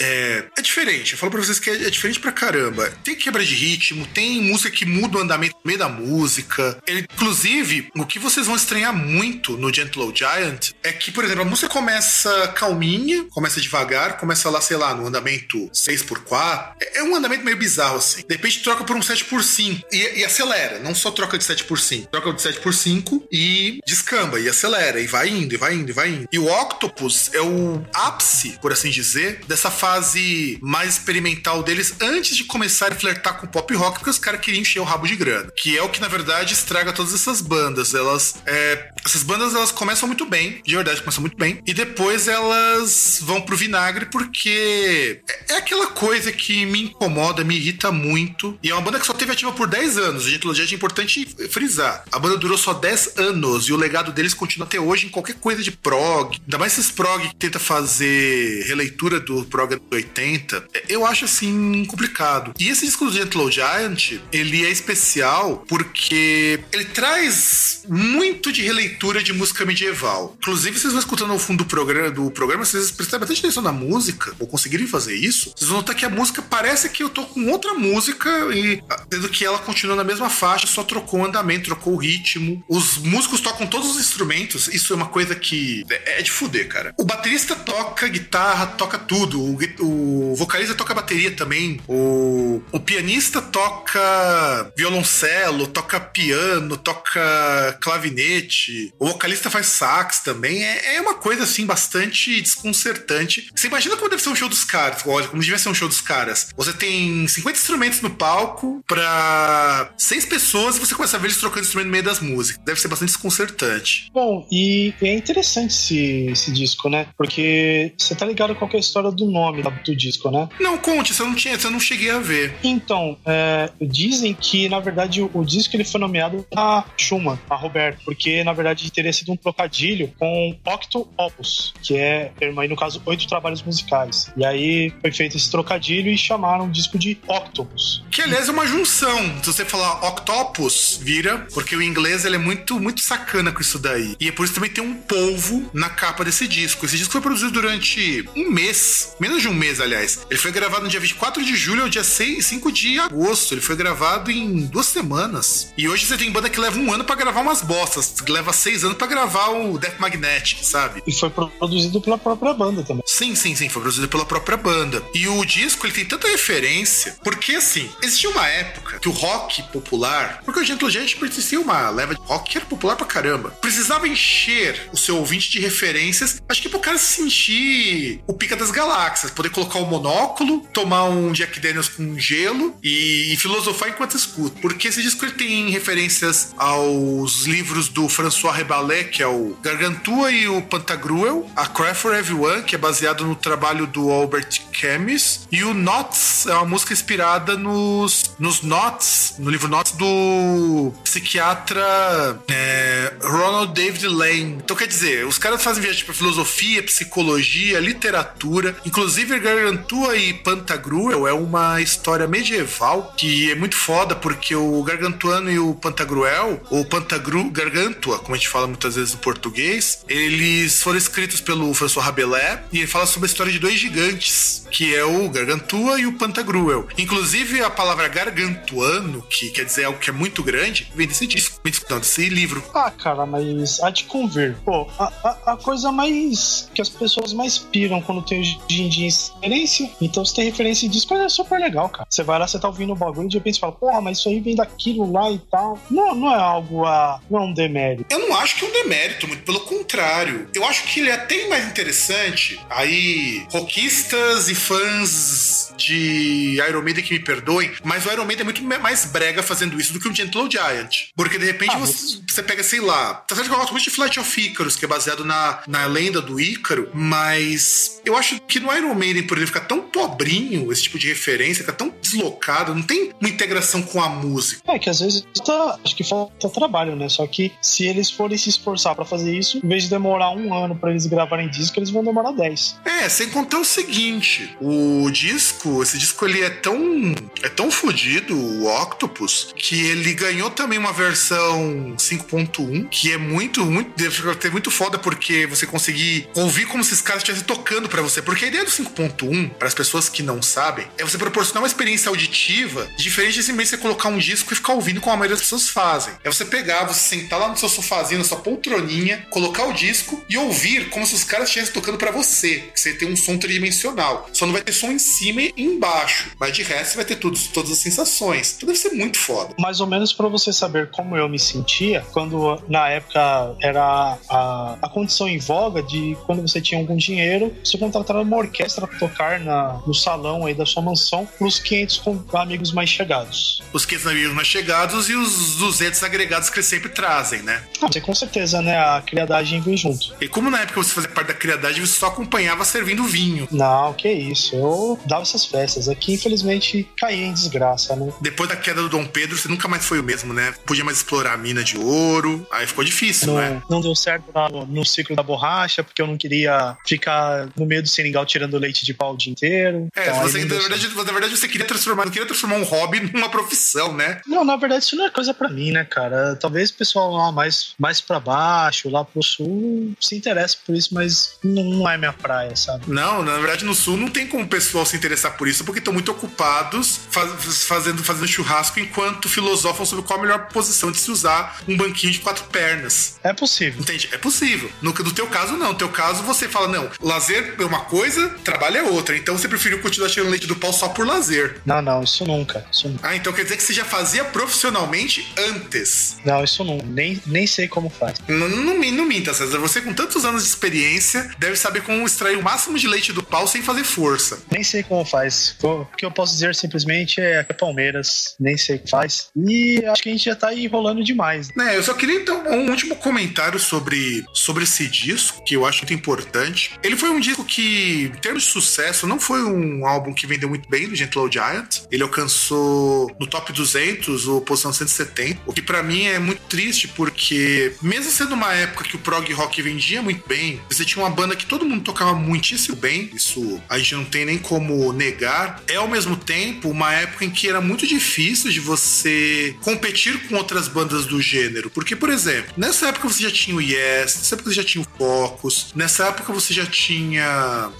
é, é diferente. Eu falo pra vocês que é, é diferente pra caramba. Tem quebra de ritmo, tem música que muda o andamento no meio da música. Ele, inclusive, o que vocês vão estranhar muito no Gentle Giant é que, por exemplo, a música começa calminha, começa devagar, começa lá, sei lá, no andamento 6x4. É, é um andamento meio bizarro, assim. De repente troca por um 7x5 e, e acelera. Não só troca de 7 por 5, troca de 7 por 5 e descamba, e acelera, e vai indo, e vai indo, e vai indo. E o Octopus é o ápice, por assim dizer, dessa fase mais experimental deles antes de começar a flertar com pop rock, porque os caras queriam encher o rabo de grana. Que é o que, na verdade, estraga todas essas bandas. Elas. É, essas bandas elas começam muito bem, de verdade, começam muito bem, e depois elas vão pro vinagre porque é, é aquela coisa que me incomoda, me irrita muito. E é uma banda que só teve ativa por 10 anos. A gente é importante frisar. A banda durou só 10 anos e o legado deles continua até hoje em qualquer coisa de prog. Ainda mais esses prog que tenta fazer releitura do prog 80. Eu acho assim complicado. E esse disco do Gentle Giant, ele é especial porque ele traz muito de releitura de música medieval. Inclusive, vocês vão escutando ao fundo do programa, do programa vocês prestarem bastante atenção na música, ou conseguirem fazer isso, vocês vão notar que a música parece que eu tô com outra música e tendo que ela continua na mesma faixa, só trocou o andamento, trocou o ritmo. Os músicos tocam todos os instrumentos, isso é uma coisa que é de fuder, cara. O baterista toca guitarra, toca tudo. O, o vocalista toca bateria também. O, o pianista toca violoncelo, toca piano, toca clavinete. O vocalista faz sax também. É, é uma coisa assim bastante desconcertante. Você imagina como deve ser um show dos caras? Olha, como devia ser um show dos caras. Você tem 50 instrumentos no palco pra seis pessoas e você começa a ver eles trocando instrumento no meio das músicas. Deve ser bastante desconcertante. Bom, e é interessante esse, esse disco, né? Porque você tá ligado qual é a história do nome do disco, né? Não, conte, você não tinha, você não cheguei a ver. Então, é, dizem que, na verdade, o, o, disco ele foi nomeado a Schumann, a Roberto, porque, na verdade, teria sido um trocadilho com Octo Opus, que é, no caso, oito trabalhos musicais. E aí foi feito esse trocadilho e chamaram o disco de Octopus. Que aliás é uma junção. Se você falar octopus, vira, porque o inglês ele é muito, muito sacana com isso daí. E é por isso também tem um polvo na capa desse disco. Esse disco foi produzido durante um mês, menos de um mês, aliás. Ele foi gravado no dia 24 de julho ao dia 6, 5 de agosto. Ele foi gravado em duas semanas. E hoje você tem banda que leva um ano pra gravar umas bostas, leva seis anos pra gravar o Death Magnetic, sabe? E foi produzido pela própria banda também. Sim, sim, sim, foi produzido pela própria banda. E o disco ele tem tanta referência, porque assim, existia uma época que o rock popular, porque o Gentle Giant pertencia uma leva de rock que era popular pra caramba, precisava encher o seu ouvinte de referências, acho que pro cara se sentir o pica das galáxias, poder colocar o monóculo, tomar um Jack Daniels com gelo e, e filosofar enquanto escuta. Porque esse disco ele tem referências aos livros do François Reballet, que é o Gargantua e o Pantagruel, a Cry for Everyone, que é baseado no trabalho do Albert Camus, e o Knots é uma música inspirada nos, nos Knots, no livro Knots do psiquiatra é, Ronald David Lane. Então quer dizer, os caras fazem viagem para filosofia, psicologia, literatura, inclusive Gargantua e Pantagruel é uma história medieval que é muito foda porque o Gargantuano e o Pantagruel, ou Pantagru Gargantua, como a gente fala muitas vezes no português, eles foram escritos pelo François Rabelais e ele fala sobre a história de dois gigantes, que é o Gargantua e o Pantagruel. Inclusive a palavra gargantuano, que quer dizer algo que é muito grande, vem desse disco, não, desse livro. Ah, cara, mas há de convir. Pô, a, a, a coisa mais que as pessoas mais piram quando tem hoje em dia referência, então se tem referência disso, é super legal, cara. Você vai lá, você tá ouvindo o bagulho e de repente você fala, porra, mas isso aí vem daquilo lá e tal. Não, não é algo a. não é um demérito. Eu não acho que é um demérito, muito pelo contrário. Eu acho que ele é até mais interessante. Aí, rockistas e fãs de Iron Maiden que me perdoem, mas o Iron Maiden é muito mais brega fazendo isso do que o Gentle Giant. Porque de repente Ah, você, você pega, sei lá, tá certo que eu gosto muito de Flight of Icarus, que é baseado na, na lenda do Ícaro, mas eu acho que no Iron Maiden, por ele ficar tão pobrinho, esse tipo de referência, fica tão deslocado, não tem uma integração com a música. É que às vezes tá, acho que falta trabalho, né? Só que se eles forem se esforçar pra fazer isso, em vez de demorar um ano pra eles gravarem disco, eles vão demorar 10. É, sem contar o seguinte, o disco, esse disco ele é tão é tão fodido, o Octopus, que ele ganhou também uma versão 5.1, que é muito muito deve muito foda porque você conseguir ouvir como se esses caras estivessem tocando pra você, porque a ideia do 5.1, para as pessoas que não sabem, é você proporcionar uma experiência auditiva diferente de simplesmente você colocar um disco e ficar ouvindo como a maioria das pessoas fazem. É você pegar, você sentar lá no seu sofazinho, na sua poltroninha, colocar o disco e ouvir como se os caras estivessem tocando pra você, que você tem um som tridimensional. Só não vai ter som em cima e embaixo, mas de resto você vai ter tudo, todas as sensações. Então deve ser muito foda. Mais ou menos pra você saber como eu me sentia quando na época era a, a condição em voga de quando você tinha algum dinheiro, você contratava uma orquestra pra tocar na, no salão aí da sua mansão pros 500 com- amigos mais chegados. Os 500 amigos mais chegados e os 200 agregados que eles sempre trazem, né? Você com certeza, né? A criadagem vem junto. E como na época você fazia parte da criadagem, você só acompanhava servindo vinho. Não, que isso. Eu dava essas festas. Aqui, infelizmente, caí em desgraça, né? Depois da queda do Dom Pedro, você nunca mais foi o mesmo, né? Podia mais explorar a mina de ouro. Aí ficou difícil, Não, né? não deu certo na- no ciclo da borracha, porque eu não queria ficar no meio do seringal tirando leite de pau o dia inteiro. É, Então, você, não na, verdade, na verdade você queria transformar, não queria transformar um hobby numa profissão, né? Não, na verdade isso não é coisa pra mim, né, cara? Talvez o pessoal lá mais, mais pra baixo, lá pro sul, se interesse por isso, mas não, não é minha praia, sabe? Não, na verdade no sul não tem como o pessoal se interessar por isso, porque estão muito ocupados faz- fazendo, fazendo churrasco enquanto filosofam sobre qual a melhor posição de se usar um banquinho de quatro pernas. É possível. Entende? É possível. No, no teu caso, não. No teu caso, você fala, não, lazer é uma coisa, trabalho é outra. Então você preferiu continuar tirando leite do pau só por lazer. Não, não, isso nunca. Isso nunca. Ah, então quer dizer que você já fazia profissionalmente antes. Não, isso não. Nem, nem sei como faz. Não, não, não minta, César. Você com tantos anos de experiência deve saber como extrair o máximo de leite do pau sem fazer força. Nem sei como faz. O que eu posso dizer simplesmente é que é Palmeiras. Nem sei o que faz. E acho que a gente já tá enrolando demais. Né, eu só queria então um último comentário sobre, sobre esse disco, que eu acho muito importante. Ele foi um disco que, em termos de sucesso, não foi um álbum que vendeu muito bem do Gentle Giant. Ele alcançou no top 200 ou posição 170, o que pra mim é muito triste porque mesmo sendo uma época que o prog rock vendia muito bem, você tinha uma banda que todo mundo tocava muitíssimo bem, isso a gente não tem nem como negar. É ao mesmo tempo uma época em que era muito difícil de você competir com outras bandas do gênero, porque por exemplo, nessa época você já tinha o Yes, nessa época você já tinha o Focus, nessa época você já tinha,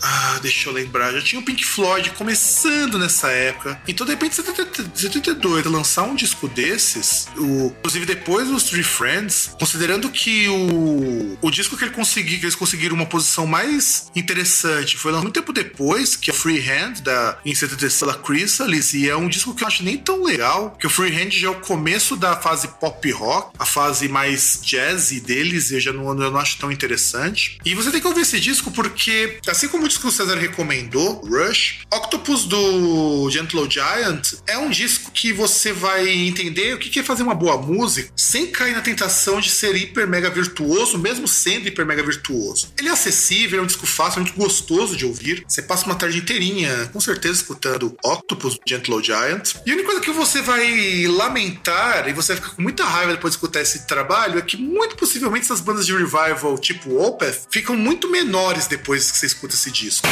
ah, deixa eu lembrar, já tinha o Pink Floyd começando nessa época. Então de repente 72 lançar um disco desses, o, inclusive depois dos Three Friends, considerando que o, o disco que, ele consegui, que eles conseguiram uma posição mais interessante foi lançado muito tempo depois, que é o Freehand, da, em 76 da Chrysalis, e é um disco que eu acho nem tão legal, que o Freehand já é o começo da fase pop rock, a fase mais jazzy deles, e eu já não, eu não acho tão interessante. E você tem que ouvir esse disco porque, assim como o disco que o César recomendou, Rush, Octopus do Gentle Giant é um disco que você vai entender o que é fazer uma boa música sem cair na tentação de ser hiper mega virtuoso, mesmo sendo hiper mega virtuoso. Ele é acessível, é um disco fácil, é muito gostoso de ouvir. Você passa uma tarde inteirinha, com certeza, escutando Octopus Gentle Giant. E a única coisa que você vai lamentar, e você vai ficar com muita raiva depois de escutar esse trabalho, é que muito possivelmente essas bandas de revival tipo Opeth ficam muito menores depois que você escuta esse disco.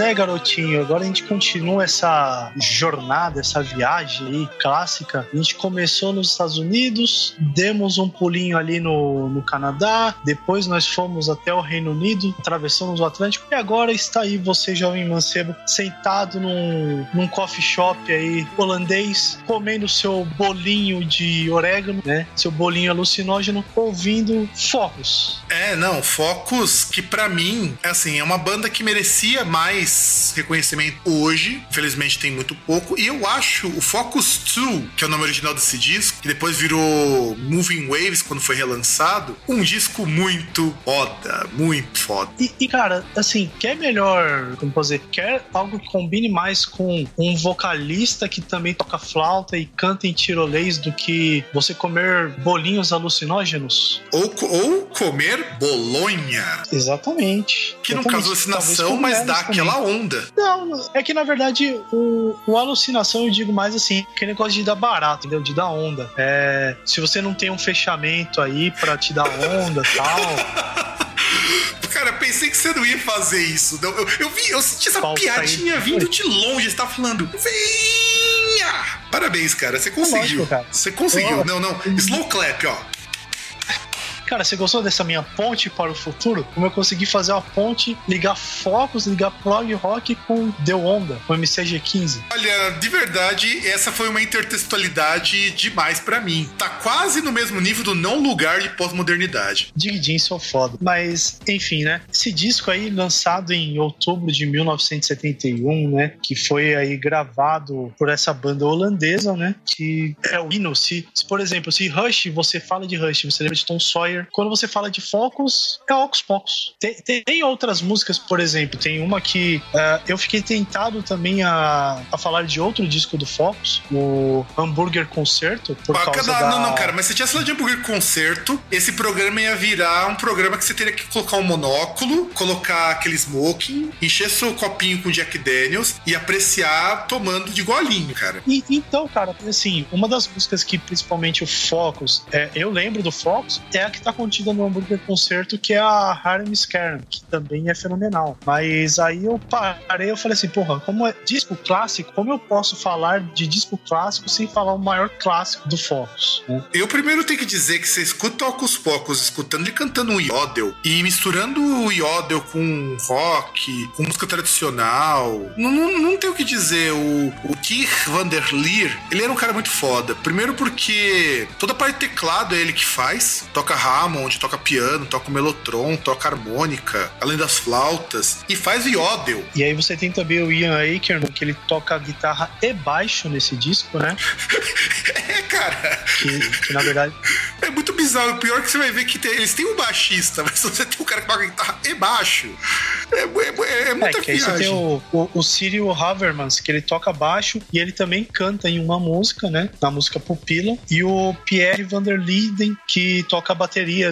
É, garotinho. Agora a gente continua essa jornada, essa viagem aí clássica. A gente começou nos Estados Unidos, demos um pulinho ali no, no Canadá, depois nós fomos até o Reino Unido, atravessamos o Atlântico e agora está aí você, jovem mancebo, sentado num, num coffee shop aí holandês, comendo seu bolinho de orégano, né? Seu bolinho alucinógeno, ouvindo Focus. É, não, Focus, que pra mim, assim, é uma banda que merecia mais reconhecimento hoje. Infelizmente tem muito pouco. E eu acho o Focus 2, que é o nome original desse disco, que depois virou Moving Waves quando foi relançado, um disco muito foda, muito foda. E, e, cara, assim, quer melhor, como dizer, quer algo que combine mais com um vocalista que também toca flauta e canta em tirolês do que você comer bolinhos alucinógenos? Ou, ou comer bolonha. Exatamente. Que não Exatamente. causa alucinação, mas dá aquela. Onda. Não, é que na verdade o, o alucinação eu digo mais assim, que negócio de dar barato, entendeu? De dar onda. É, se você não tem um fechamento aí pra te dar onda tal. Cara, pensei que você não ia fazer isso. Eu, eu vi, eu senti essa Falta piadinha aí. vindo de longe. Você tá falando, venha! Parabéns, cara. Você conseguiu. lógico, cara. Você conseguiu. Eu- Não, não. Slow clap, ó. Cara, você gostou dessa minha ponte para o futuro? Como eu consegui fazer uma ponte, ligar focos, ligar prog rock com Deu Onda, com MCG15. Olha, de verdade, essa foi uma intertextualidade demais pra mim. Tá quase no mesmo nível do não lugar de pós-modernidade. Dig são foda. Mas, enfim, né? Esse disco aí, lançado em outubro de 1971, né? Que foi aí gravado por essa banda holandesa, né? Que é o hino. Se, se, por exemplo, se Rush, você fala de Rush, você lembra de Tom Sawyer. Quando você fala de Focus, é Ocus Pocus. Tem, tem, tem outras músicas, por exemplo, tem uma que eh, eu fiquei tentado também a, a falar de outro disco do Focus, o Hambúrguer Concerto, por Ah, causa não, da... não, não, cara, mas se tivesse lá de hambúrguer concerto, esse programa ia virar um programa que você teria que colocar um monóculo, colocar aquele smoking, encher seu copinho com Jack Daniels e apreciar tomando de golinho, cara. E, então, cara, assim, uma das músicas que principalmente o Focus, é, eu lembro do Focus, é a que tá tá contida no Hambúrguer Concerto, que é a Harlem Scarum, que também é fenomenal. Mas aí eu parei, eu falei assim, porra, como é disco clássico, como eu posso falar de disco clássico sem falar o maior clássico do Focus? né? Eu primeiro tenho que dizer que você escuta Ocus Pocos escutando ele cantando um yodel e misturando o yodel com rock, com música tradicional. Não, não, não tem o que dizer. O, o Keith Vanderleer, ele era um cara muito foda. Primeiro porque toda parte de teclado é ele que faz. Toca Hammond, toca piano, toca o melotron, toca harmônica, além das flautas. E faz yodel. E aí você tem também o Ian Ackerman, que ele toca guitarra e baixo nesse disco, né? É, cara. Que, que, na verdade É muito bizarro. O pior é que você vai ver que tem- eles têm um baixista, mas você tem um cara que toca guitarra e baixo. É, é, mu- é É, muita que aí você viagem. tem o, o, o Cyril Havermans, que ele toca baixo e ele também canta em uma música, né? Na música Pupila. E o Pierre van der Linden, que toca a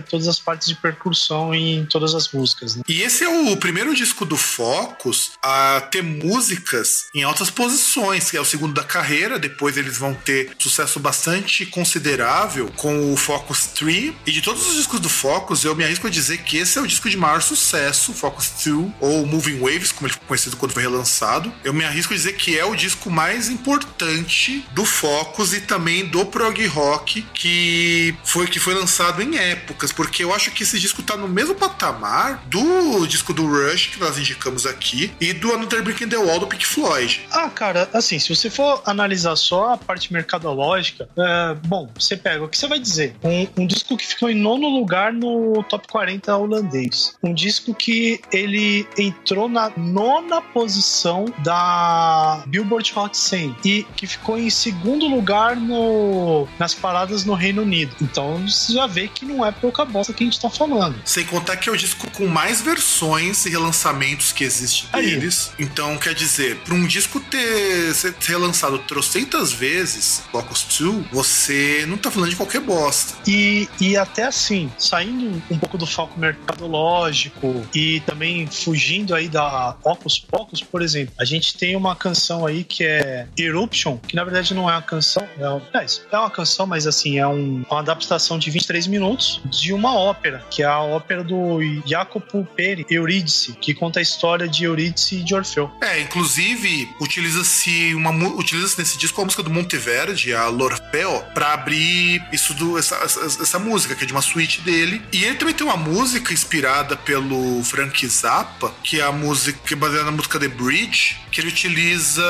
todas as partes de percussão em todas as músicas, né? E esse é o primeiro disco do Focus a ter músicas em altas posições, que é o segundo da carreira. Depois eles vão ter sucesso bastante considerável com o Focus 3. E de todos os discos do Focus, eu me arrisco a dizer que esse é o disco de maior sucesso, Focus 2, ou Moving Waves, como ele ficou conhecido quando foi relançado. Eu me arrisco a dizer que é o disco mais importante do Focus e também do prog rock que foi que foi lançado em épocas, porque eu acho que esse disco tá no mesmo patamar do disco do Rush que nós indicamos aqui e do Another Brick in the Wall do Pink Floyd. Ah, cara, assim, se você for analisar só a parte mercadológica, é, bom, você pega, o que você vai dizer? Um, um disco que ficou em nono lugar no top 40 holandês. Um disco que ele entrou na nona posição da Billboard Hot 100 e que ficou em segundo lugar no, nas paradas no Reino Unido. Então você já vê que não é pouca bosta que a gente tá falando. Sem contar que é o disco com mais versões e relançamentos que existe Aí. deles. Então, quer dizer, para um disco ter ser relançado trocentas vezes, Focus 2, você não tá falando de qualquer bosta. E, e até assim, saindo um pouco do foco mercadológico e também fugindo aí da Ocus Pocus, por exemplo, a gente tem uma canção aí que é Eruption, que na verdade não é uma canção, é, um- é, é uma canção, mas assim, é um- uma adaptação de 23 minutos de uma ópera, que é a ópera do Jacopo Peri, Eurídice, que conta a história de Eurídice e de Orfeu. É, inclusive, utiliza-se uma utiliza-se nesse disco a música do Monteverdi, a L'Orfeo, pra abrir isso do, essa, essa, essa música, que é de uma suíte dele. E ele também tem uma música inspirada pelo Frank Zappa, que é a música que é baseada na música The Bridge, que ele utiliza,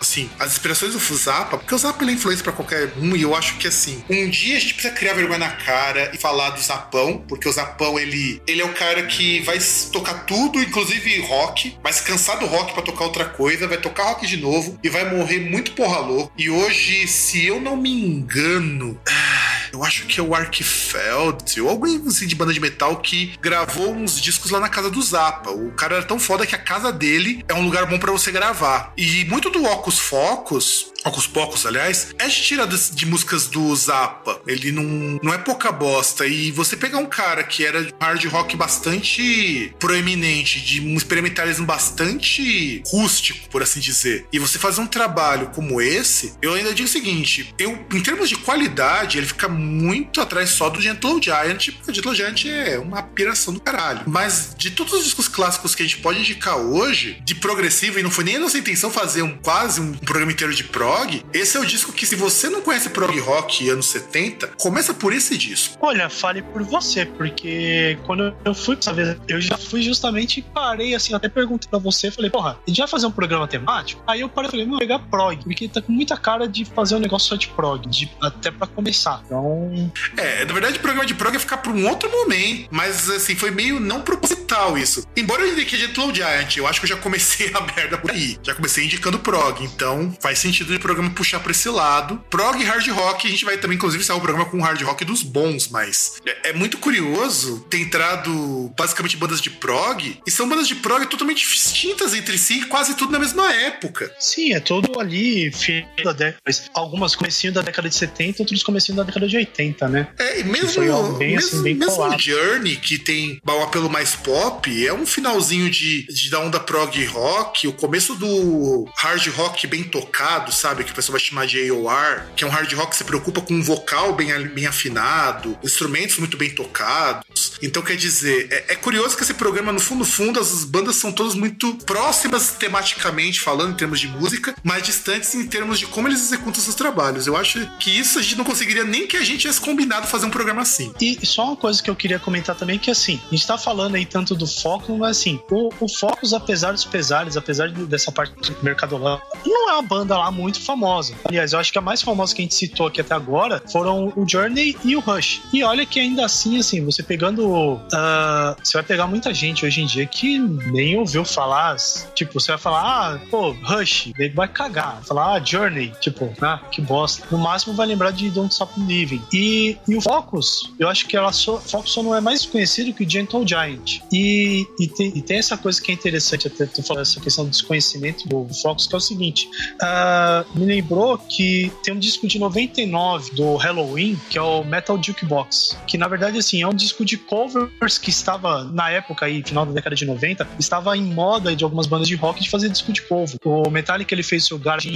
assim, as inspirações do Zappa, porque o Zappa ele é influência pra qualquer um, e eu acho que, assim, um dia a gente precisa criar vergonha na cara e falar do Zapão, porque o Zapão, ele, ele é o cara que vai tocar tudo, inclusive rock, se cansar do rock pra tocar outra coisa, vai tocar rock de novo e vai morrer muito porra louco. E hoje, se eu não me engano, eu acho que é o Arkfeld, ou alguém assim de banda de metal que gravou uns discos lá na casa do Zappa. O cara era tão foda que a casa dele é um lugar bom pra você gravar. E muito do Ocus Focus, Ocus Pocos, aliás, é tirado de músicas do Zappa. Ele não, não é pouca bosta. E você pegar um cara que era hard rock bastante proeminente, de um experimentalismo bastante rústico, por assim dizer, e você fazer um trabalho como esse, eu ainda digo o seguinte: eu, em termos de qualidade, ele fica muito atrás só do Gentle Giant, porque o Gentle Giant é uma piração do caralho. Mas de todos os discos clássicos que a gente pode indicar hoje, de progressivo, e não foi nem a nossa intenção fazer um quase um programa inteiro de prog, esse é o disco que, se você não conhece prog rock anos 70, começa por esse disco. Olha, fale por você, porque quando eu fui dessa vez, eu já fui justamente e parei assim, até perguntei pra você, falei, porra, a gente vai fazer um programa temático? Aí eu parei e falei, vou pegar prog, porque tá com muita cara de fazer um negócio só de prog, de, até pra começar. Então, É, na verdade, o programa de prog ia ficar pra um outro momento, mas assim, foi meio não proposital isso. Embora eu indique Gentle Giant, eu acho que eu já comecei a merda por aí. Já comecei indicando prog, então faz sentido programa puxar pra esse lado. Prog e hard rock, a gente vai também, inclusive, sair o programa com hard rock dos bons, mas é, é muito curioso ter entrado basicamente bandas de prog, e são bandas de prog totalmente distintas entre si, quase tudo na mesma época. sim, é tudo ali, fim da década, mas algumas comecinho da década de 70, outros comecinho da década de 80, né? É, e mesmo, bem, mesmo, assim, bem mesmo colado. Journey, que tem um apelo mais pop, é um finalzinho de, de da onda prog rock, o começo do hard rock bem tocado, sabe? Sabe? Que o pessoal vai chamar de AOR, que é um hard rock que se preocupa com um vocal bem, bem afinado, instrumentos muito bem tocados. Então, quer dizer, é, é curioso que esse programa, no fundo, fundo, as bandas são todas muito próximas tematicamente falando, em termos de música, mas distantes em termos de como eles executam seus trabalhos. Eu acho que isso a gente não conseguiria nem que a gente tivesse combinado fazer um programa assim. E só uma coisa que eu queria comentar também, que assim, a gente tá falando aí tanto do Focus, mas assim, o, o Focus, apesar dos pesares, apesar de- dessa parte do mercadolão, não é uma banda lá muito famosa. Aliás, eu acho que a mais famosa que a gente citou aqui até agora foram o Journey e o Rush. E olha que ainda assim, assim, você pegando. ah, você vai pegar muita gente hoje em dia que nem ouviu falar. Tipo, você vai falar, ah, pô, Rush, ele vai cagar. Vai falar, ah, Journey, tipo, ah, que bosta. No máximo vai lembrar de Don't Stop Living. E, e o Focus, eu acho que ela só, Focus só não é mais conhecido que o Gentle Giant. E, e, tem, e tem essa coisa que é interessante, até tu falar essa questão do desconhecimento do Focus, que é o seguinte: ah, me lembrou que tem um disco de 99 do Halloween, que é o Metal Jukebox, que na verdade, assim, é um disco de covers que estava, na época aí, final da década de 90, estava em moda de algumas bandas de rock de fazer disco de cover. O Metallica, ele fez o Garage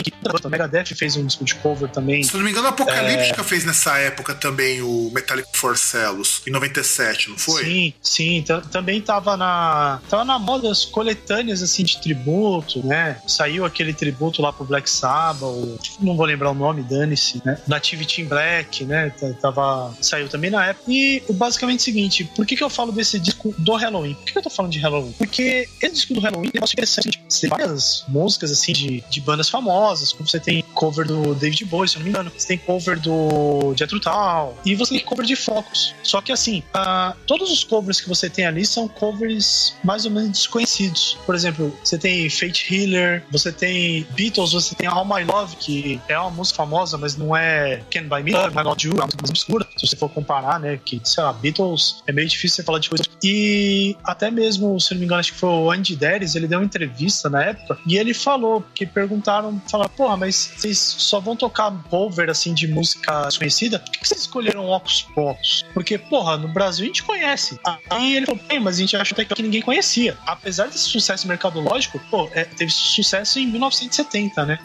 o Megadeth fez um disco de cover também. Se não me engano, a Apocalíptica fez nessa época também o Metallic Forcellos, em 97, não foi? Sim, sim. ta- também tava na. Tava na moda as coletâneas assim de tributo, né? Saiu aquele tributo lá pro Black Sabbath, o- não vou lembrar o nome, dane-se, né? Nativity in Black, né? Tava. Saiu também na época. E basicamente é o seguinte: por que, que eu falo desse disco do Halloween? Por que, que eu tô falando de Halloween? Porque esse disco do Halloween é um interessante. Tipo, Você tem várias músicas assim de, de bandas famosas, como você tem cover do David Bowie, se eu não me engano. Você tem cover do Jethro Tull. E você tem cover de Focus. Só que assim, ah, todos os covers que você tem ali são covers mais ou menos desconhecidos. Por exemplo, você tem Fate Healer, você tem Beatles, você tem All My Love, que é uma música famosa, mas não é Can Buy Me Love, I'm Not You, é uma música mais obscura. Se você for comparar, né, que, sei lá, Beatles é meio difícil você falar de coisa. E até mesmo, se não me engano, acho que foi o Andy Deres, ele deu uma entrevista na época, e ele falou, que perguntaram, falaram, porra, mas vocês só vão tocar cover, assim, de música desconhecida? Por que vocês escolheram Ocus Pocus? Porque, porra, no Brasil a gente conhece. Aí ele falou, bem, mas a gente acha até que ninguém conhecia. Apesar desse sucesso mercadológico, pô, é, teve sucesso em 1970, né?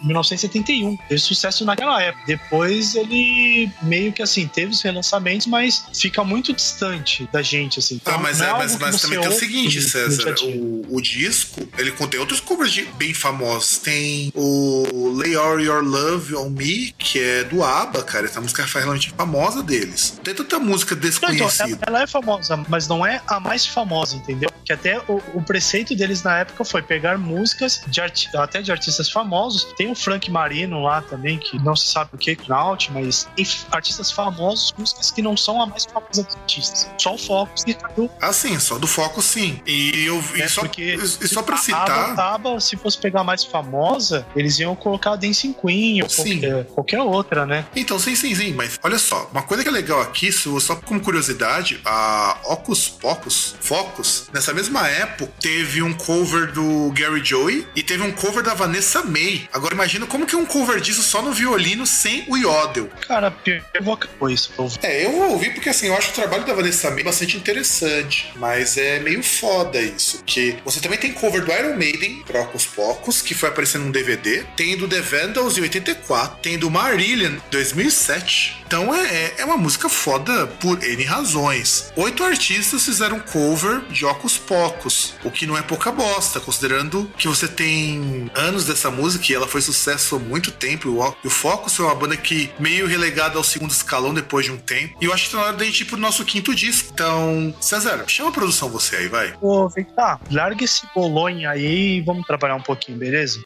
1971. Teve sucesso naquela época. Depois ele meio que assim, teve os relançamentos, mas fica muito distante da gente, assim. Então, Ah, mas, é, algo mas, mas também tem o seguinte, César. O, o disco, ele contém outros covers de- bem famosos. Tem o Lay All Your Love on Me, que é do ABBA, cara. Essa música é relativamente famosa deles. Tem tanta música Não, então, desconhecida. ela, ela é famosa, mas não é a mais famosa, entendeu? Que até o, o preceito deles na época foi pegar músicas de até de artistas famosos. Tem o Frank Marino lá também, que não se sabe o que é Naut, mas tem artistas famosos, músicas que não são a mais famosa dos artistas. Só o Focus e Ah, sim, só do foco, sim. E, eu, e É, só, porque e só pra a citar. Aba, a Aba, se fosse pegar a mais famosa, eles iam colocar a Dancing Queen ou qualquer, qualquer outra, né? Então, sim, sim, sim, mas olha só, uma coisa que é legal aqui, só como curiosidade, a Ocus Pocus, Focus, nessa mesma época, teve um cover do Gary Joey e teve um cover da Vanessa May. Agora imagina como que é um cover disso só no violino sem o Yodel. Cara, eu acabar isso. ouvir. É, eu vou ouvir porque assim, eu acho o trabalho da Vanessa May bastante interessante, mas é meio foda isso, que você também tem cover do Iron Maiden, pra Ocus Pocus, que foi aparecendo num DVD, tem do The Vandals em 84, tem do Marillion em 2007. Então é, é uma música foda por N razões. Oito artistas fizeram cover de Ocus Pocus, o que não é pouca bosta, considerando que você tem anos dessa música e ela foi sucesso há muito tempo. O, e o Focus foi uma banda que meio relegada ao segundo escalão depois de um tempo. E eu acho que tá na hora da gente ir pro nosso quinto disco. Então, César, chama a produção você aí, vai. Ô, vem cá, larga esse bolonha aí e vamos trabalhar um pouquinho, beleza?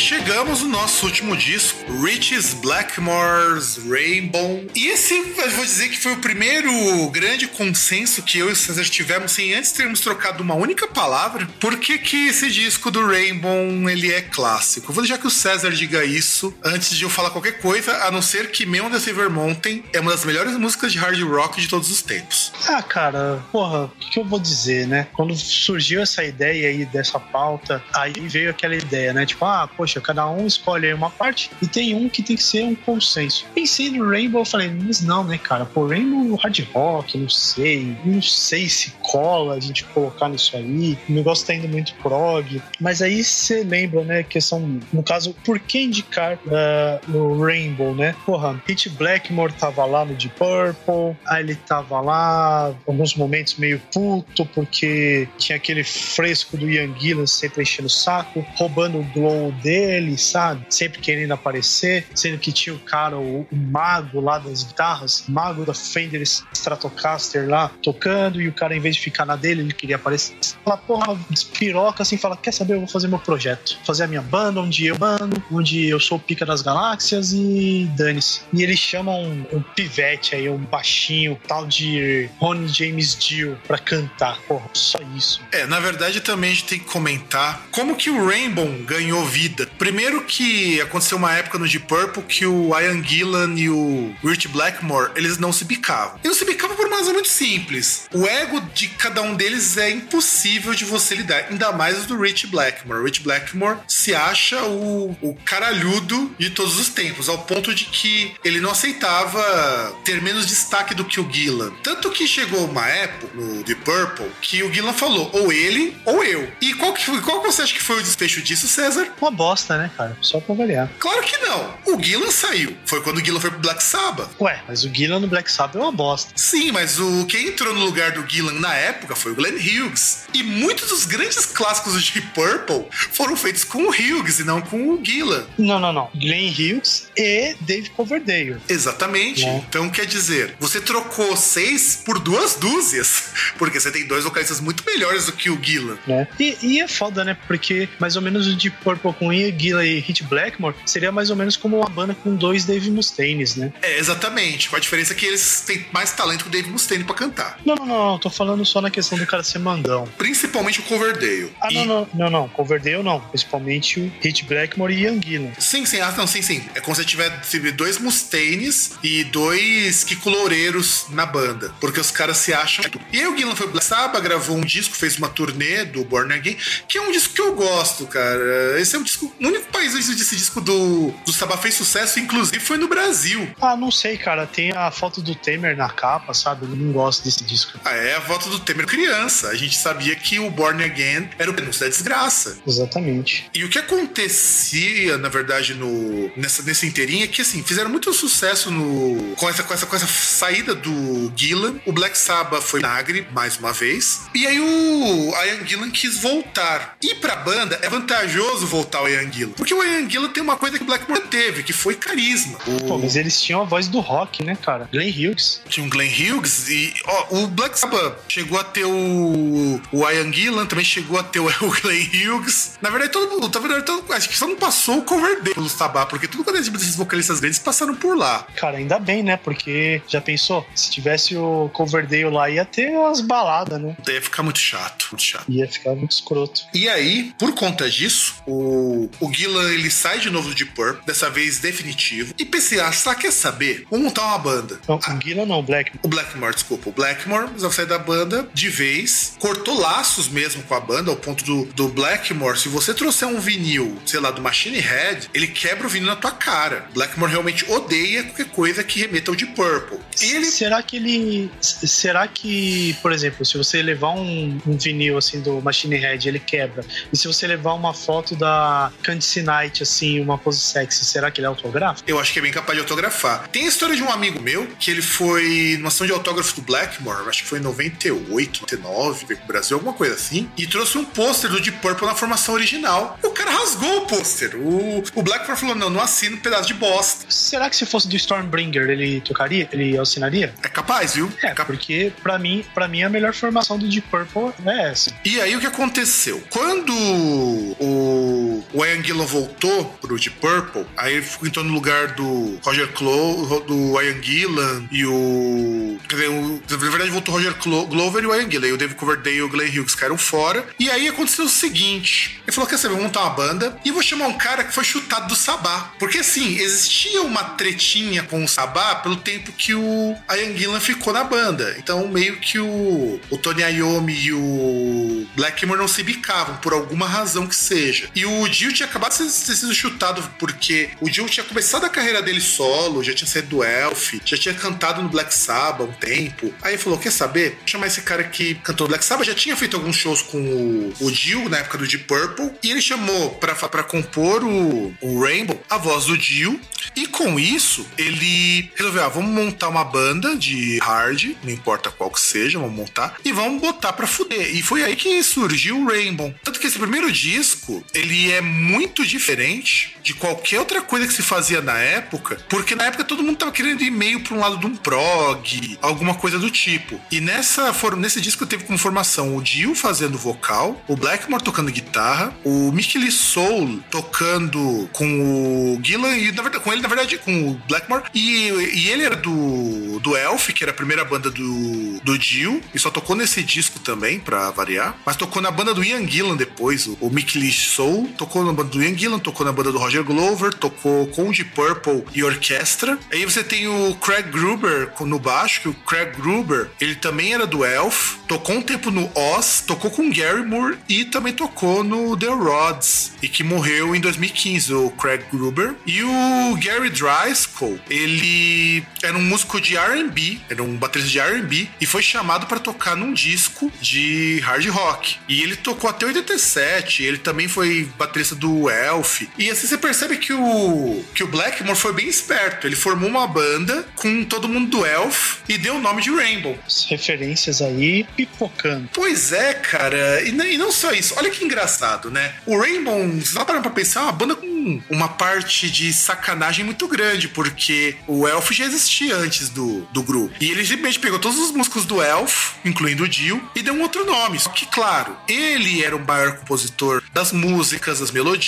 Chegamos no nosso último disco, Rich's Blackmore's Rainbow. E esse, eu vou dizer que foi o primeiro grande consenso que eu e o César tivemos sem antes termos trocado uma única palavra. Por que que esse disco do Rainbow, ele é clássico? Eu vou deixar que o César diga isso antes de eu falar qualquer coisa, a não ser que Man on the Silver Mountain é uma das melhores músicas de hard rock de todos os tempos. Ah, cara, porra, o que, que eu vou dizer, né? Quando surgiu essa ideia aí dessa pauta, aí veio aquela ideia, né? Tipo, ah, poxa, cada um escolhe aí uma parte e tem um que tem que ser um consenso. Pensei no Rainbow, falei, mas não, né, cara? Pô, Rainbow hard rock, não sei, não sei se cola a gente colocar nisso aí. O negócio tá indo muito prog. Mas aí você lembra, né, que são, no caso, por que indicar uh, o Rainbow, né? Porra, Hit Blackmore tava lá no Deep Purple, aí ele tava lá, alguns momentos meio puto, porque tinha aquele fresco do Ian Gillan sempre enchendo o saco, roubando o glow dele, sabe? Sempre querendo aparecer, sendo que tinha o cara, o, o mago lá das guitarras, mago da Fender Stratocaster lá, tocando, e o cara, em vez de ficar na dele, ele queria aparecer. Fala, porra, despiroca assim, fala: Quer saber? Eu vou fazer meu projeto. Fazer a minha banda, onde eu bando, onde eu sou o pica das galáxias e dane-se. E eles chamam um, um pivete aí, um baixinho, tal de Ronnie James Dio, pra cantar. Porra, só isso. É, na verdade também a gente tem que comentar como que o Rainbow ganhou vida. Primeiro que aconteceu uma época no Deep Purple que o Ian Gillan e o Rich Blackmore, eles não se bicavam. E não se bicavam por uma razão muito simples. O ego de cada um deles é impossível de você lidar, ainda mais do Rich Blackmore. O Rich Blackmore se acha o, o caralhudo de todos os tempos, ao ponto de que ele não aceitava ter menos destaque do que o Gillan. Tanto que chegou uma época no The Purple que o Gillan falou, ou ele ou eu. E qual que, qual você acha que foi o desfecho disso, César? Uma bosta, né, cara? Só pra variar. Claro que não. O Gillan saiu. Foi quando o Gillan foi pro Black Sabbath. Ué, mas o Gillan no Black Sabbath é uma bosta. Sim, mas o quem entrou no lugar do Gillan na época foi o Glenn Hughes. E muitos dos grandes clássicos do Deep Purple foram feitos com o Hughes e não com o Gillan. Não, não, não. Glenn Hughes e Dave Coverdale. Exatamente. É. Então quer dizer, você trocou seis por duas dúzias, porque você tem dois vocalistas muito melhores do que o Gillan. né? E, e é foda, né? Porque mais ou menos o Deep Purple com Ian Gillan e Hit Blackmore seria mais ou menos como uma banda com dois Dave Mustaines, né? É, exatamente. Com a diferença que eles têm mais talento que o Dave Mustaine pra cantar. Não, não, não, tô falando só na questão do cara ser mandão. Principalmente o Coverdale. Ah, E- não, não, não, não, Coverdale não, principalmente o Hit Blackmore e Ian Gillan. Sim, sim, ah, não, sim, sim. É como se tivesse dois Mustaines e dois Kiko Loureiros na banda. Porque os caras se acham. E aí o Gillan foi Black Sabbath, gravou um disco, fez uma turnê do Born Again, que é um disco que eu gosto, cara. Esse é um disco. O único país onde esse disco do, do Sabbath fez sucesso, inclusive, foi no Brasil. Ah, não sei, cara, tem a foto do Temer na capa, sabe? Eu não gosto desse disco. Ah, é a volta do Temer criança. A gente sabia que o Born Again era o prenúncio da desgraça. Exatamente. E o que acontecia, na verdade, no, nessa, nesse inteirinho é que, assim, fizeram muito sucesso no, com, essa, com, essa, com essa saída do Gillan. O Black Sabbath foi Nagre, mais uma vez. E aí o Ian Gillan quis voltar. E pra banda é vantajoso voltar o Ian Gillan. Porque o Ian Gillan tem uma coisa que o Blackmore teve, que foi carisma. O- Pô, mas eles tinham a voz do rock, né, cara? Glenn Hughes. tinha um Glenn Hughes e ó, o Black Sabbath chegou a ter o, o Ian Gillan, também chegou a ter o, o Glenn Hughes. Na verdade, todo mundo, na verdade, todo, acho que só não passou o Coverdale pelo Sabbath, porque tudo quando esses vocalistas grandes passaram por lá. Cara, ainda bem, né? Porque já pensou? Se tivesse o Coverdale lá, ia ter umas baladas, né? Ia ficar muito chato, muito chato. Ia ficar muito escroto. E aí, por conta disso, o, o Gillan ele sai de novo Deep Purple, dessa vez definitivo. E ah, só quer saber? Vamos montar uma banda. Então, o Gillan não, o Black. O Blackmore, desculpa. O Blackmore resolveu sair da banda de vez, cortou laços mesmo com a banda, ao ponto do, do Blackmore, se você trouxer um vinil, sei lá, do Machine Head, ele quebra o vinil na tua cara. Blackmore realmente odeia qualquer coisa que remeta ao de Purple. Ele. Será que ele. Será que, por exemplo, se você levar um, um vinil assim do Machine Head, ele quebra. E se você levar uma foto da Candice Night, assim, uma pose sexy, será que ele é autografa? Eu acho que é bem capaz de autografar. Tem a história de um amigo meu que ele foi numa ação de autógrafo do Blackmore, acho que foi em 98, 99, veio pro Brasil, alguma coisa assim, e trouxe um pôster do Deep Purple na formação original. O cara rasgou o pôster. O, o Blackmore falou: não, não assina um pedaço de bosta. Será que se fosse do Stormbringer, ele tocaria? Ele assinaria? É capaz, viu? É, capaz. porque pra mim, pra mim a melhor formação do Deep Purple é essa. E aí o que aconteceu? Quando o o Ian Gillan voltou pro Deep Purple, aí ele entrou no lugar do Roger Clo do Ian Gillan e o. Quer dizer, o, na verdade voltou o Roger Clo Glover e o Ian Gillan. E o David Coverdale e o Glenn Hughes caíram fora. E aí aconteceu o seguinte: ele falou: quer saber, vou montar uma banda e vou chamar um cara que foi chutado do Sabá. Porque assim, existia uma tretinha com o Sabá pelo tempo que o Ian Gillan ficou na banda. Então, meio que o, o Tony Iommi e o Blackmore não se bicavam por alguma razão que seja. E o Dio tinha acabado de ter sido chutado porque o Dio tinha começado a carreira dele solo, já tinha saído do Elf, já tinha cantado no Black Sabbath um tempo. Aí falou: quer saber? Chamar esse cara que cantou Black Sabbath, já tinha feito alguns shows com o, o Dio na época do Deep Purple, e ele chamou pra compor o, o Rainbow a voz do Dio. E com isso, ele resolveu: ah, vamos montar uma banda de hard, não importa qual que seja, vamos montar, e vamos botar pra fuder. E foi aí que surgiu o Rainbow. Tanto que esse primeiro disco, ele é muito diferente de qualquer outra coisa que se fazia na época, porque na época todo mundo tava querendo ir meio pra um lado de um prog, alguma coisa do tipo. E nessa, nesse disco teve como formação o Dio fazendo vocal, o Blackmore tocando guitarra, o Mickey Soul tocando com o Gillan e na verdade, com ele, na verdade, com o Blackmore. E, e ele era do, do Elf, que era a primeira banda do, do Dio, e só tocou nesse disco também, pra variar. Mas tocou na banda do Ian Gillan depois, o, o Mickey Soul, tocou na banda do Ian Gillan, tocou na banda do Roger Glover, tocou com Deep Purple e orquestra. Aí você tem o Craig Gruber no baixo, que o Craig Gruber, ele também era do Elf, tocou um tempo no Oz, tocou com Gary Moore e também tocou no The Rods, e que morreu em 2015, o Craig Gruber. E o Gary Driscoll, ele era um músico de R&B, era um baterista de R&B, e foi chamado para tocar num disco de hard rock. E ele tocou até 87, ele também foi baterista do Elf. E assim você percebe que o, que o Blackmore foi bem esperto, ele formou uma banda com todo mundo do Elf e deu o nome de Rainbow. As referências aí pipocando. Pois é, cara. E, e não só isso. Olha que engraçado, né? O Rainbow, se parar pra pensar, é uma banda com uma parte de sacanagem muito grande, porque o Elf já existia antes do, do grupo. E ele simplesmente pegou todos os músicos do Elf, incluindo o Dio, e deu um outro nome. Só que, claro, ele era o maior compositor das músicas, das melodias,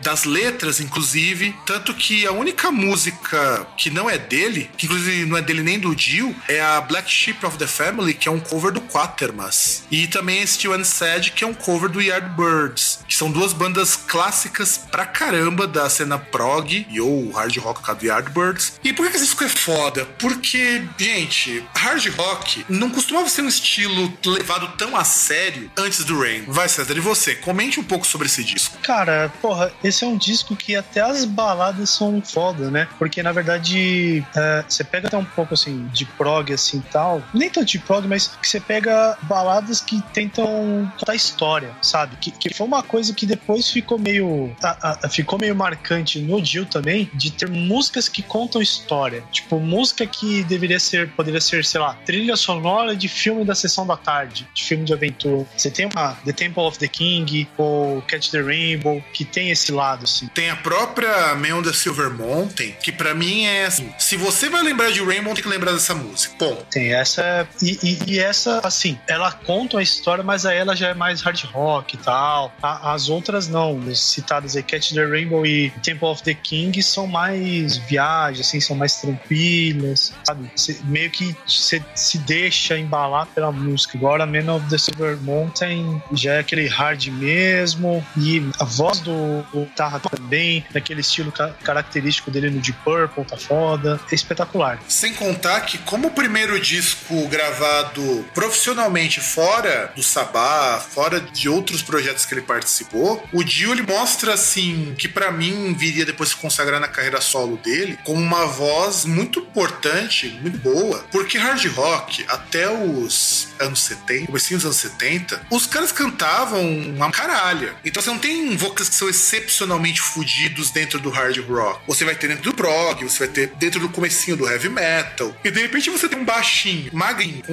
das letras, inclusive. Tanto que a única música que não é dele, que inclusive não é dele nem do Dio, é a Black Sheep of the Family, que é um cover do Quatermass. E também Still and Sad, que é um cover do Yardbirds, que são duas bandas clássicas pra caramba da cena prog e ou hard rock do Yardbirds. E por que esse disco é foda? Porque, gente, hard rock não costumava ser um estilo levado tão a sério antes do Rain. Vai, César, e você? Comente um pouco sobre esse disco. Cara, porra, esse é um disco que até as baladas são foda, né? Porque na verdade é, você pega até um pouco assim de prog assim tal, nem tanto de prog, mas que você pega baladas que tentam contar história, sabe? Que, que foi uma coisa que depois ficou meio a- a- ficou meio marcante no Dio também de ter músicas que contam história, tipo música que deveria ser poderia ser sei lá trilha sonora de filme da sessão da tarde, de filme de aventura. Você tem uma The Temple of the King ou Catch the Rainbow que tem esse lado assim. Tem a própria Man the Silver Mountain, que pra mim é assim: se você vai lembrar de Rainbow, tem que lembrar dessa música. Ponto. Tem essa. E, e- e essa, assim, ela conta a história, mas aí ela já é mais hard rock e tal. A- as outras não. As citadas aí, Catch the Rainbow e Temple of the King, são mais viagem, assim, são mais tranquilas, sabe? Cê- meio que você se deixa embalar pela música. Agora, Man of the Silver Mountain já é aquele hard mesmo. E a voz do, do guitarra também, naquele estilo ca- característico dele no Deep Purple, tá foda. É espetacular. Sem contar que, como o primeiro disco gravado profissionalmente fora do Sabá, fora de outros projetos que ele participou, o Dio ele mostra assim que pra mim viria depois se consagrar na carreira solo dele como uma voz muito importante, muito boa, porque hard rock até os anos 70, comecinho dos anos 70, os caras cantavam uma caralha. Então você não tem vocais que são excepcionalmente fudidos dentro do hard rock. Você vai ter dentro do prog, você vai ter dentro do comecinho do heavy metal. E de repente você tem um baixinho, magrinho, com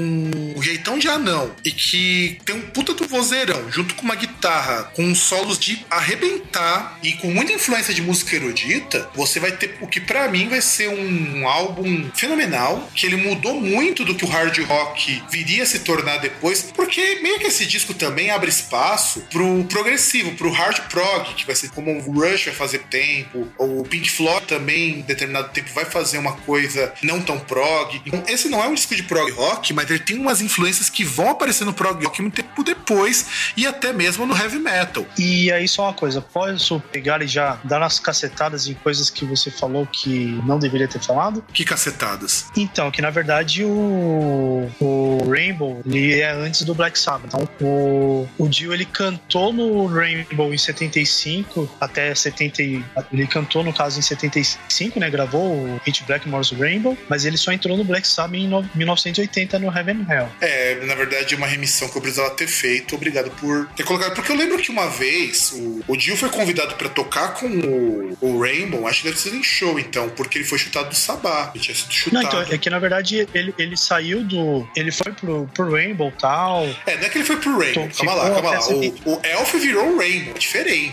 um jeitão de anão e que tem um puta do vozeirão, junto com uma guitarra com solos de arrebentar e com muita influência de música erudita, você vai ter o que pra mim vai ser um álbum fenomenal, que ele mudou muito do que o hard rock viria a se tornar depois, porque meio que esse disco também abre espaço pro progressivo, pro hard prog, que vai ser como o Rush vai fazer tempo, ou o Pink Floyd também, em determinado tempo, vai fazer uma coisa não tão prog. Então, esse não é um disco de prog rock, mas ele tem umas influências que vão aparecer no prog rock muito tempo depois, e até mesmo no heavy metal. E aí só uma coisa, posso pegar e já dar umas cacetadas em coisas que você falou que não deveria ter falado? Que cacetadas. Então, que na verdade o, o Rainbow ele é antes do Black Sabbath. Então, o, o Dio ele cantou no Rainbow em 75 até 70. e- Ele cantou no caso em 75, né? Gravou o Hit Blackmore's Rainbow, mas ele só entrou no Black Sabbath em no- 1980 no Heaven and Hell. É, na verdade, uma remissão que eu precisava ter feito. Obrigado por ter colocado. Porque eu lembro que uma vez o, o Dio foi convidado pra tocar com o, o Rainbow, acho que deve ser em show, então, porque ele foi chutado do Sabá. Ele tinha sido Não, chutado. então, é que na verdade ele, ele saiu do. Ele foi pro, pro Rainbow e tal. É, não é que ele foi pro Rainbow. Então, calma lá, calma lá. O, o Elf virou o Rainbow, é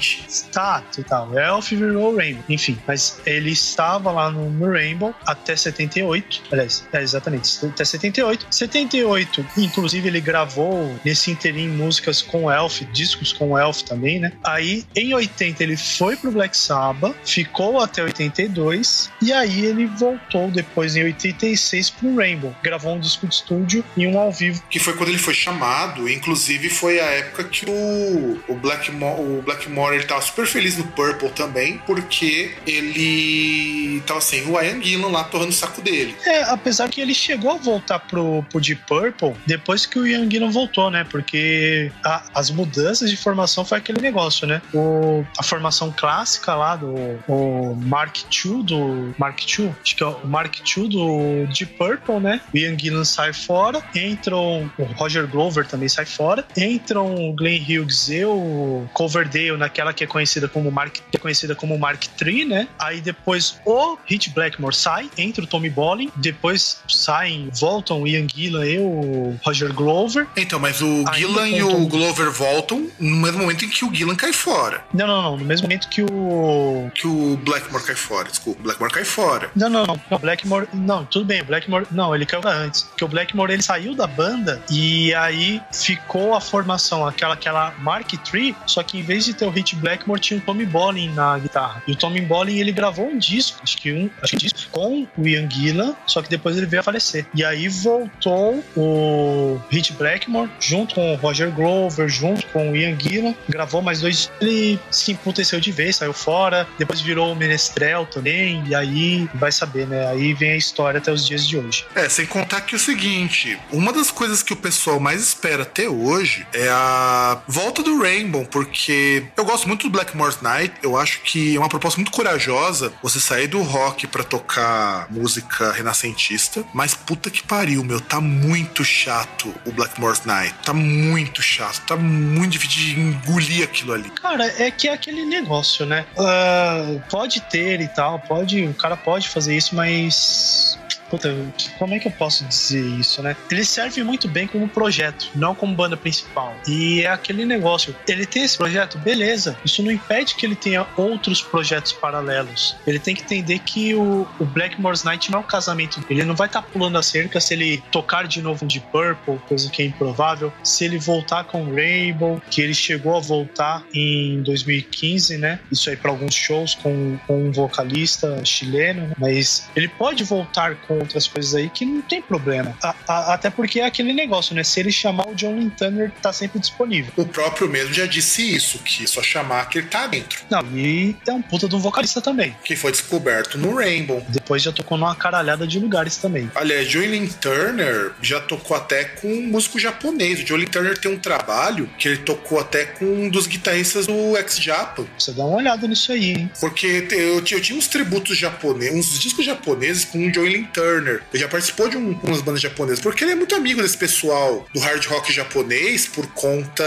diferente. Tá, e tal. Elf virou o Rainbow. Enfim, mas ele estava lá no, no Rainbow até 78. Aliás, é exatamente, até 78. 78, inclusive, ele gravou nesse interim músicas com o Elf, discos com o Elf também, né? Aí, em 80, ele foi pro Black Sabbath, ficou até 82, e aí ele voltou depois, em 86, pro Rainbow. Gravou um disco de estúdio e um ao vivo. Que foi quando ele foi chamado. Inclusive, foi a época que o, o, Blackmore, o Blackmore ele tava super feliz no Purple também, porque ele tava sem o Ian Gillan lá torrando o saco dele. É, apesar que ele chegou a voltar pro, pro Deep Purple depois que o Ian Gillan voltou, né? Porque a- as mudanças de formação foi aquele negócio, né? O, a formação clássica lá do o Mark II do Mark II, acho que é o Mark II do Deep Purple, né? O Ian Gillan sai fora, entram o Roger Glover também sai fora, entram o Glenn Hughes e o Coverdale naquela que é conhecida como Mark é conhecida como Mark III, né? Aí depois o Hit Blackmore sai, entra o Tommy Bolin, depois saem, voltam o Ian Gillan e o Roger Glover. Então, mas o Gillan e o Glover voltam no mesmo momento em que o Gillan cai fora. Não, não, não, no mesmo momento que o Que o Blackmore cai fora, desculpa. O Blackmore cai fora. Não, não, não. O Blackmore. Não, tudo bem. O Blackmore. Não, ele caiu antes. Porque o Blackmore ele saiu da banda e aí ficou a formação, aquela, aquela Mark III, só que em vez de ter o Hit Blackmore, tinha o Tommy Bolin na guitarra. E o Tommy Bolin ele gravou um disco, acho que um, acho que um disco, com o Ian Gillan, só que depois ele veio a falecer. E aí voltou o Hit Blackmore junto com o Roger Glover, junto com o Ian Gillan, gravou mais dois. Ele se emputeceu de vez, saiu fora, depois virou o Menestrel também, e aí vai saber, né? Aí vem a história até os dias de hoje. É, sem contar que o seguinte: uma das coisas que o pessoal mais espera até hoje é a volta do Rainbow, porque eu gosto muito do Blackmore's Night. Eu acho que é uma proposta muito corajosa você sair do rock pra tocar música renascentista. Mas puta que pariu, meu, tá muito chato o Blackmore's Night. Tá muito chato, tá muito difícil de engolir aquilo ali. Cara, é que é aquele negócio, né? Ah, pode ter e tal, pode, o cara pode fazer isso, mas. Puta, como é que eu posso dizer isso, né? Ele serve muito bem como projeto, não como banda principal. E é aquele negócio. Ele tem esse projeto, beleza. Isso não impede que ele tenha outros projetos paralelos. Ele tem que entender que o, o Blackmore's Night não é um casamento. Ele não vai estar pulando a cerca se ele tocar de novo de Purple, coisa que é improvável. Se ele voltar com Rainbow, que ele chegou a voltar em 2015, né? Isso aí para alguns shows com, com um vocalista chileno, né? mas ele pode voltar com outras coisas aí que não tem problema. A- a- até porque é aquele negócio, né? Se ele chamar o John Turner, tá sempre disponível. O próprio mesmo já disse isso, que só chamar que ele tá dentro. Não, e é um puta de um vocalista também. Que foi descoberto no Rainbow. Depois já tocou numa caralhada de lugares também. Aliás, Joelin Turner já tocou até com um músico japonês. O Joelin Turner tem um trabalho que ele tocou até com um dos guitarristas do X-Japan. Você dá uma olhada nisso aí, hein? Porque eu, tinha- eu tinha uns tributos japoneses, uns discos japoneses com o Joelin Turner. Ele já participou de um, umas bandas japonesas. Porque ele é muito amigo desse pessoal do hard rock japonês por conta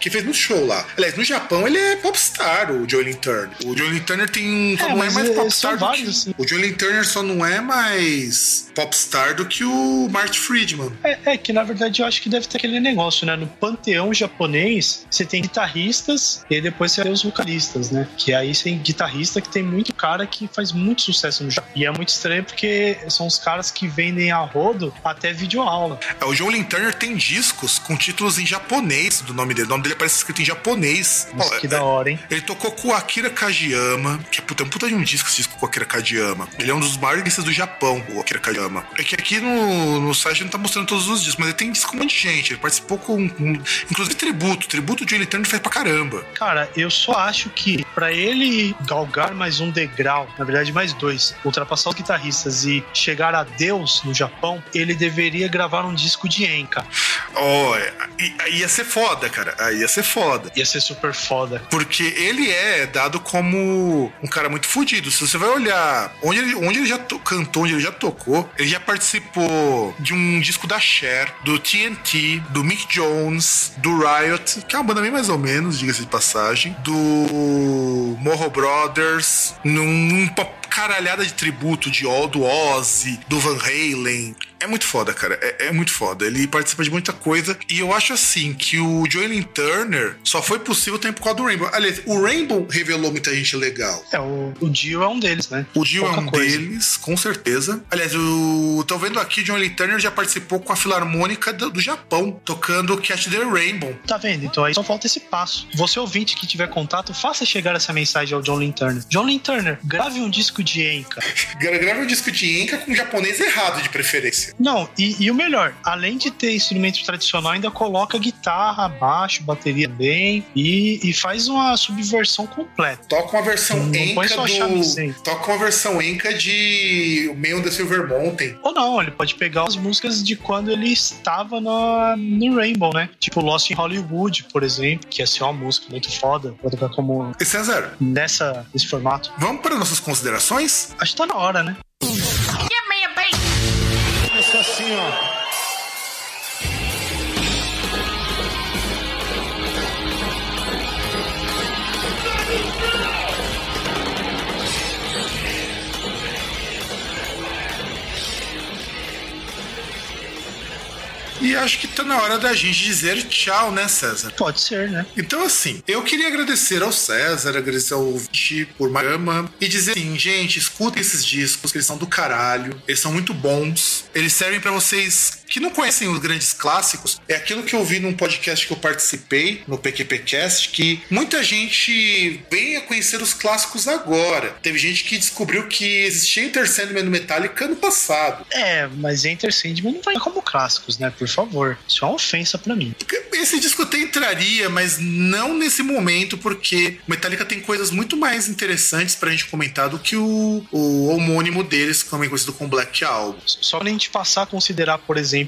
que fez muito show lá. Aliás, no Japão ele é popstar, o Joelin Turner. O Joelin Turner tem, só É, não é mais é- popstar do que... assim. O Joelin Turner só não é mais popstar do que o Marty Friedman. É, é que na verdade eu acho que deve ter aquele negócio, né? No panteão japonês, você tem guitarristas e depois você tem os vocalistas, né? Que aí você tem guitarrista que tem muito cara que faz muito sucesso no Japão. E é muito estranho porque são os caras que vendem a rodo até videoaula. É, O Joelin Turner tem discos com títulos em japonês do nome dele. O nome dele aparece escrito em japonês. Nossa, que é- da hora, hein? Ele tocou com o Akira Kajiyama, que é puta, um puta de um disco esse disco com o Akira Kajiyama. Ele é um dos maiores guitarristas do Japão, o Akira Kajiyama. É que aqui no, no site não tá mostrando todos os discos, mas ele tem disco com um monte de gente. Ele participou com, com- inclusive tributo. Tributo de Joelin Turner faz pra caramba. Cara, eu só acho que pra ele galgar mais um degrau, na verdade mais dois, ultrapassar os guitarristas e chegar a Deus no Japão, ele deveria gravar um disco de Enka. Aí ia ser foda, cara. Ia ser foda. Ia ser super foda. Porque ele é dado como um cara muito fodido. Se você vai olhar onde ele, onde ele já to- cantou, onde ele já tocou, ele já participou de um disco da Cher, do TNT, do Mick Jones, do Riot, que é uma banda bem mais ou menos, diga-se de passagem, do Morro Brothers, num pop caralhada de tributo de O- do Ozzy, do Van Halen. É muito foda, cara. É, é muito foda. Ele participa de muita coisa. E eu acho assim que o Joelin Turner só foi possível também por causa do Rainbow. Aliás, o Rainbow revelou muita gente legal. É, o, o Dio é um deles, né? O Dio é um coisa. deles, com certeza. Aliás, o tô vendo aqui, John Lee Turner já participou com a Filarmônica do, do Japão, tocando Catch the Rainbow. Tá vendo? Então aí só falta esse passo. Você ouvinte que tiver contato, faça chegar essa mensagem ao John Turner. John Turner, grave um disco de Enka. Gra- Grava um disco de Enka com japonês errado, de preferência. Não, e, e o melhor, além de ter instrumento tradicional, ainda coloca guitarra, baixo, bateria bem e, e faz uma subversão completa. Toca uma versão Não só chamiséis. do. Toca uma versão Enka de Meio the Silver Mountain. Ou não, ele pode pegar as músicas de quando ele estava na, no Rainbow, né? Tipo Lost in Hollywood, por exemplo, que ia ser uma música muito foda, vou tocar como E César, nessa, nesse formato. vamos para nossas considerações? Acho que tá na hora, né? Assim, ó. E acho que tá na hora da gente dizer tchau, né, César? Pode ser, né? Então, assim, eu queria agradecer ao César, agradecer ao Vichy por Magama e dizer assim, gente, escutem esses discos, que eles são do caralho, eles são muito bons, eles servem pra vocês que não conhecem os grandes clássicos. É aquilo que eu vi num podcast que eu participei, no PQPcast, que muita gente vem a conhecer os clássicos agora. Teve gente que descobriu que existia Enter Sandman no Metallica ano passado. É, mas Enter Sandman não vai como clássicos, né? Por favor. Isso é uma ofensa pra mim. Esse disco até entraria, mas não nesse momento, porque Metallica tem coisas muito mais interessantes pra gente comentar do que o, o homônimo deles, também conhecido como Black Album. Só pra gente passar a considerar, por exemplo,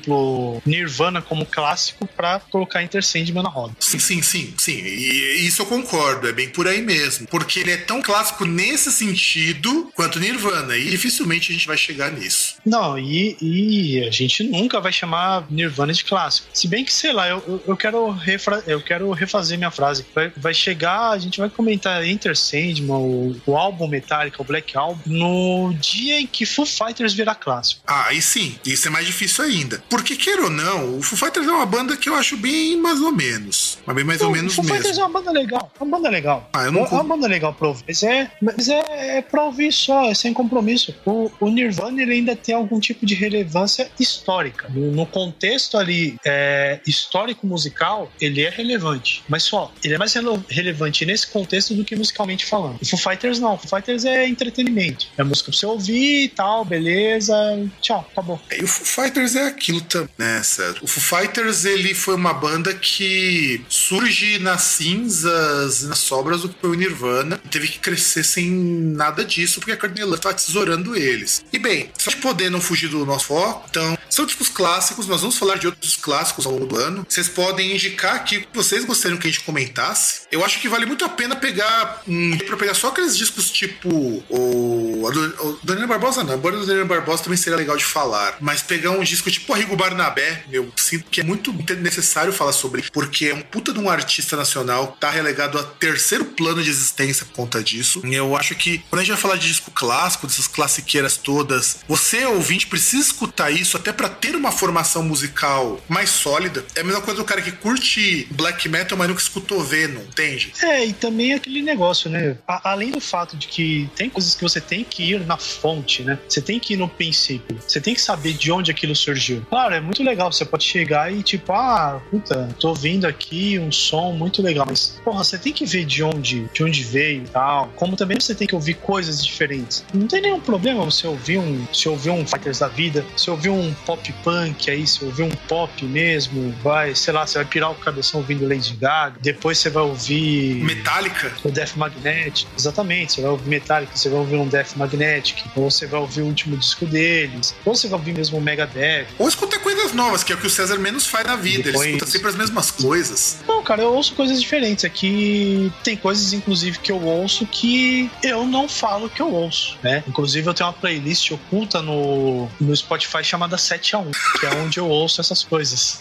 Nirvana como clássico pra colocar Enter Sandman na roda. Sim, sim, sim, sim. E isso eu concordo, é bem por aí mesmo. Porque ele é tão clássico nesse sentido quanto Nirvana, e dificilmente a gente vai chegar nisso. Não, e, e a gente nunca vai chamar Nirvana de clássico. Se bem que, sei lá, eu, eu, eu quero, refra eu quero refazer minha frase. Vai, vai chegar, a gente vai comentar Enter Sandman, o, o álbum Metallica, o Black Album, no dia em que Foo Fighters virar clássico. Ah, e sim, isso é mais difícil ainda. Porque, queira ou não, o Foo Fighters é uma banda que eu acho bem mais ou menos. Mas bem mais ou O menos Foo mesmo. Fighters é uma banda legal. É uma banda legal. Ah, eu não é uma banda legal pra ouvir. Mas é, mas é, é pra ouvir só, é sem compromisso. O, o Nirvana ele ainda tem algum tipo de relevância histórica. No, no contexto ali é, histórico musical, ele é relevante. Mas só, ele é mais relevante nesse contexto do que musicalmente falando. O Foo Fighters não. O Foo Fighters é entretenimento. É música pra você ouvir e tal, beleza. Tchau, acabou. E o Foo Fighters é aquilo também, né, César? O Foo Fighters, ele foi uma banda que surge nas cinzas, nas sobras do que foi o Nirvana, e teve que crescer sem nada disso, porque a Courtney Love tava tesourando eles. E bem, só de poder não fugir do nosso foco, então, são discos clássicos, nós vamos falar de outros clássicos ao longo do ano. Vocês podem indicar aqui o que vocês gostariam que a gente comentasse. Eu acho que vale muito a pena pegar um pra pegar só aqueles discos tipo o a do, o Danilo Barbosa não, embora o Danilo Barbosa também seria legal de falar, mas pegar um disco tipo Arrigo Barnabé, eu sinto que é muito necessário falar sobre, porque é um puta de um artista nacional, tá relegado a terceiro plano de existência por conta disso. Eu acho que quando a gente vai falar de disco clássico, dessas classiqueiras todas, você, ouvinte, precisa escutar isso até pra ter uma formação musical mais sólida. É a mesma coisa do cara que curte black metal, mas nunca escutou Venom, entende? É, e também aquele negócio, né? A- além do fato de que tem coisas que você tem que ir na fonte, né? Você tem que ir no princípio. Você tem que saber de onde aquilo surgiu. Claro, é muito legal. Você pode chegar e tipo, ah, puta, tô ouvindo aqui um som muito legal. Mas, porra, você tem que ver de onde, de onde veio e tal. Como também você tem que ouvir coisas diferentes. Não tem nenhum problema você ouvir um, se ouvir um Fighters da vida, se ouvir um pop punk aí, se ouvir um pop mesmo, vai, sei lá, você vai pirar o cabeção ouvindo Lady Gaga. Depois você vai ouvir Metallica? o Death Magnetic, exatamente. Você vai ouvir Metallica, você vai ouvir um Death Magnetic, ou você vai ouvir o último disco deles, ou você vai ouvir mesmo o Megadeth. Ou escutar coisas novas, que é o que o César menos faz na vida. Depois- Ele escuta sempre as mesmas coisas. Não, cara, eu ouço coisas diferentes. Aqui tem coisas, inclusive, que eu ouço que eu não falo que eu ouço, né? Inclusive, eu tenho uma playlist oculta no, no Spotify chamada 7 a 1 que é onde eu ouço essas coisas.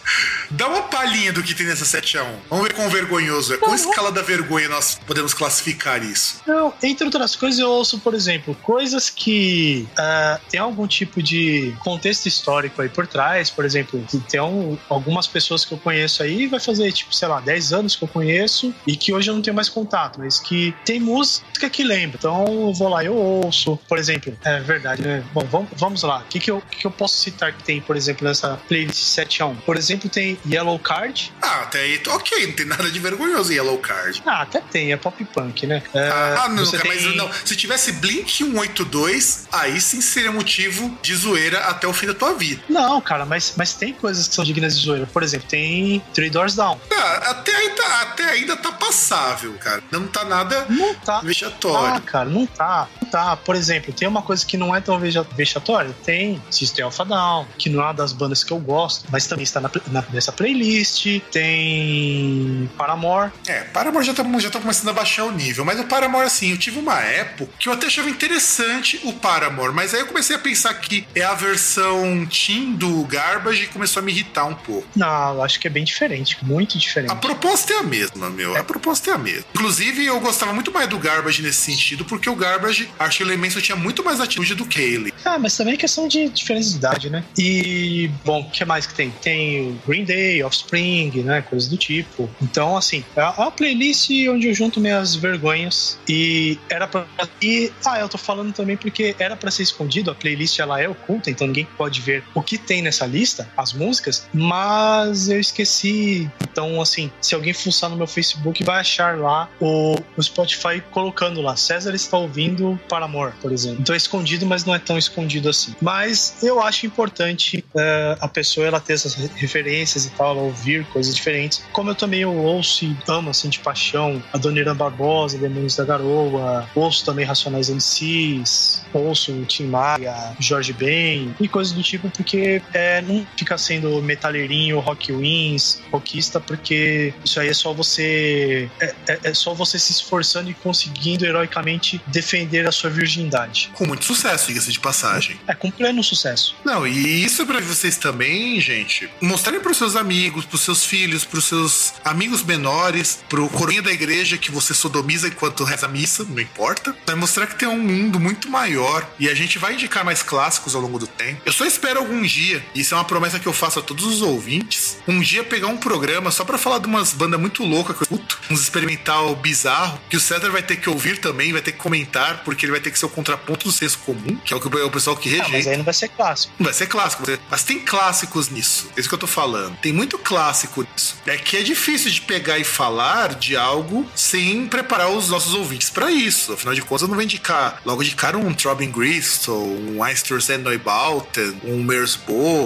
Dá uma palhinha do que tem nessa 7x1. Vamos ver quão vergonhoso é. Qual escala da vergonha nós podemos classificar isso? Não, entre outras coisas, eu ouço, por exemplo, coisas que ah, tem algum tipo de contexto histórico aí por trás, por exemplo, que tem um- algumas pessoas que eu conheço aí, vai fazer, tipo, sei lá, 10 anos que eu conheço e que hoje eu não tenho mais contato, mas que tem música que lembra. Então eu vou lá, eu ouço, por exemplo, é verdade, né? Bom, vamos, vamos lá. O que, que, eu, que, que eu posso citar que tem, por exemplo, nessa playlist 7 a 1? Por exemplo, tem Yellow Card. Ah, até aí, ok, não tem nada de vergonhoso em Yellow Card. Ah, até tem, é pop punk, né? É, Ah, não, você cara, tem- mas não. Se tivesse Blink 182, aí sim seria motivo de zoeira até o fim da tua vida. Não, cara, mas, mas tem coisas que são dignas de zoeira. Por exemplo, tem Three Doors Down. Ah, até, tá, até ainda tá passável, cara. Não tá nada Não tá. Vexatório. cara, não tá. Não tá. Por exemplo, tem uma coisa que não é tão vexatória. Tem System of a Down, que não é uma das bandas que eu gosto, mas também está na, na- nessa playlist. Tem Paramore. É, Paramore já tá, já tá começando a baixar o nível, mas o Paramore, assim, eu tive uma época que eu até achava interessante o Paramore, mas aí eu comecei a pensar que é a versão Team do Garbage e começou a me irritar um pouco. Não, eu acho que é bem diferente. Muito diferente. A proposta é a mesma, meu. A proposta é a mesma. Inclusive, eu gostava muito mais do Garbage nesse sentido, porque o Garbage, acho que o Elemental tinha muito mais atitude do que ele. Ah, mas também é questão de diferença de idade, né? E, bom, o que mais que tem? Tem o Green Day, Offspring, né? Coisas do tipo. Então, assim, é uma playlist onde eu junto minhas vergonhas e era pra. E, ah, eu tô falando também porque era pra ser escondido, a playlist ela é oculta, então ninguém pode ver o que tem nessa lista, as músicas, mas eu esqueci. Então, assim, se alguém fuçar no meu Facebook, vai achar lá o, o Spotify colocando lá. César está ouvindo Paramore, por exemplo. Então é escondido, mas não é tão escondido assim. Mas eu acho importante eh, a pessoa ela ter essas re- referências e tal, ela ouvir coisas diferentes. Como eu também eu ouço e amo assim de paixão a Dona Irã Barbosa, Demônios da Garoa, ouço também Racionais MCs, ouço Tim Maia, Jorge Ben e coisas do tipo, porque é, não fica sendo metaleirinho, rock wins, rockista, porque isso aí é só você é, é- é só você se esforçando e conseguindo heroicamente defender a sua virgindade. Com muito sucesso, diga-se de passagem. É com pleno sucesso. Não, e isso é pra vocês também, gente. Mostrarem pros seus amigos, pros seus filhos, pros seus amigos menores, pro coroinha da igreja que você sodomiza enquanto reza a missa, não importa. Vai mostrar que tem um mundo muito maior e a gente vai indicar mais clássicos ao longo do tempo. Eu só espero algum dia, isso é uma promessa que eu faço a todos os ouvintes, um dia pegar um programa só pra falar de umas bandas muito loucas que eu escuto, uns experimental bizarro, que o César vai ter que ouvir também, vai ter que comentar, porque ele vai ter que ser o contraponto do senso comum, que é o que o pessoal que rejeita. mas aí não vai ser clássico. Não vai ser clássico, ser- mas tem clássicos nisso. É isso que eu tô falando. Tem muito clássico nisso. É que é difícil de pegar e falar de algo sem preparar os nossos ouvintes pra isso. Afinal de contas, eu não vou indicar logo de cara um Throbbing Gristle, um Eistersend Neubauten, um Mersbo,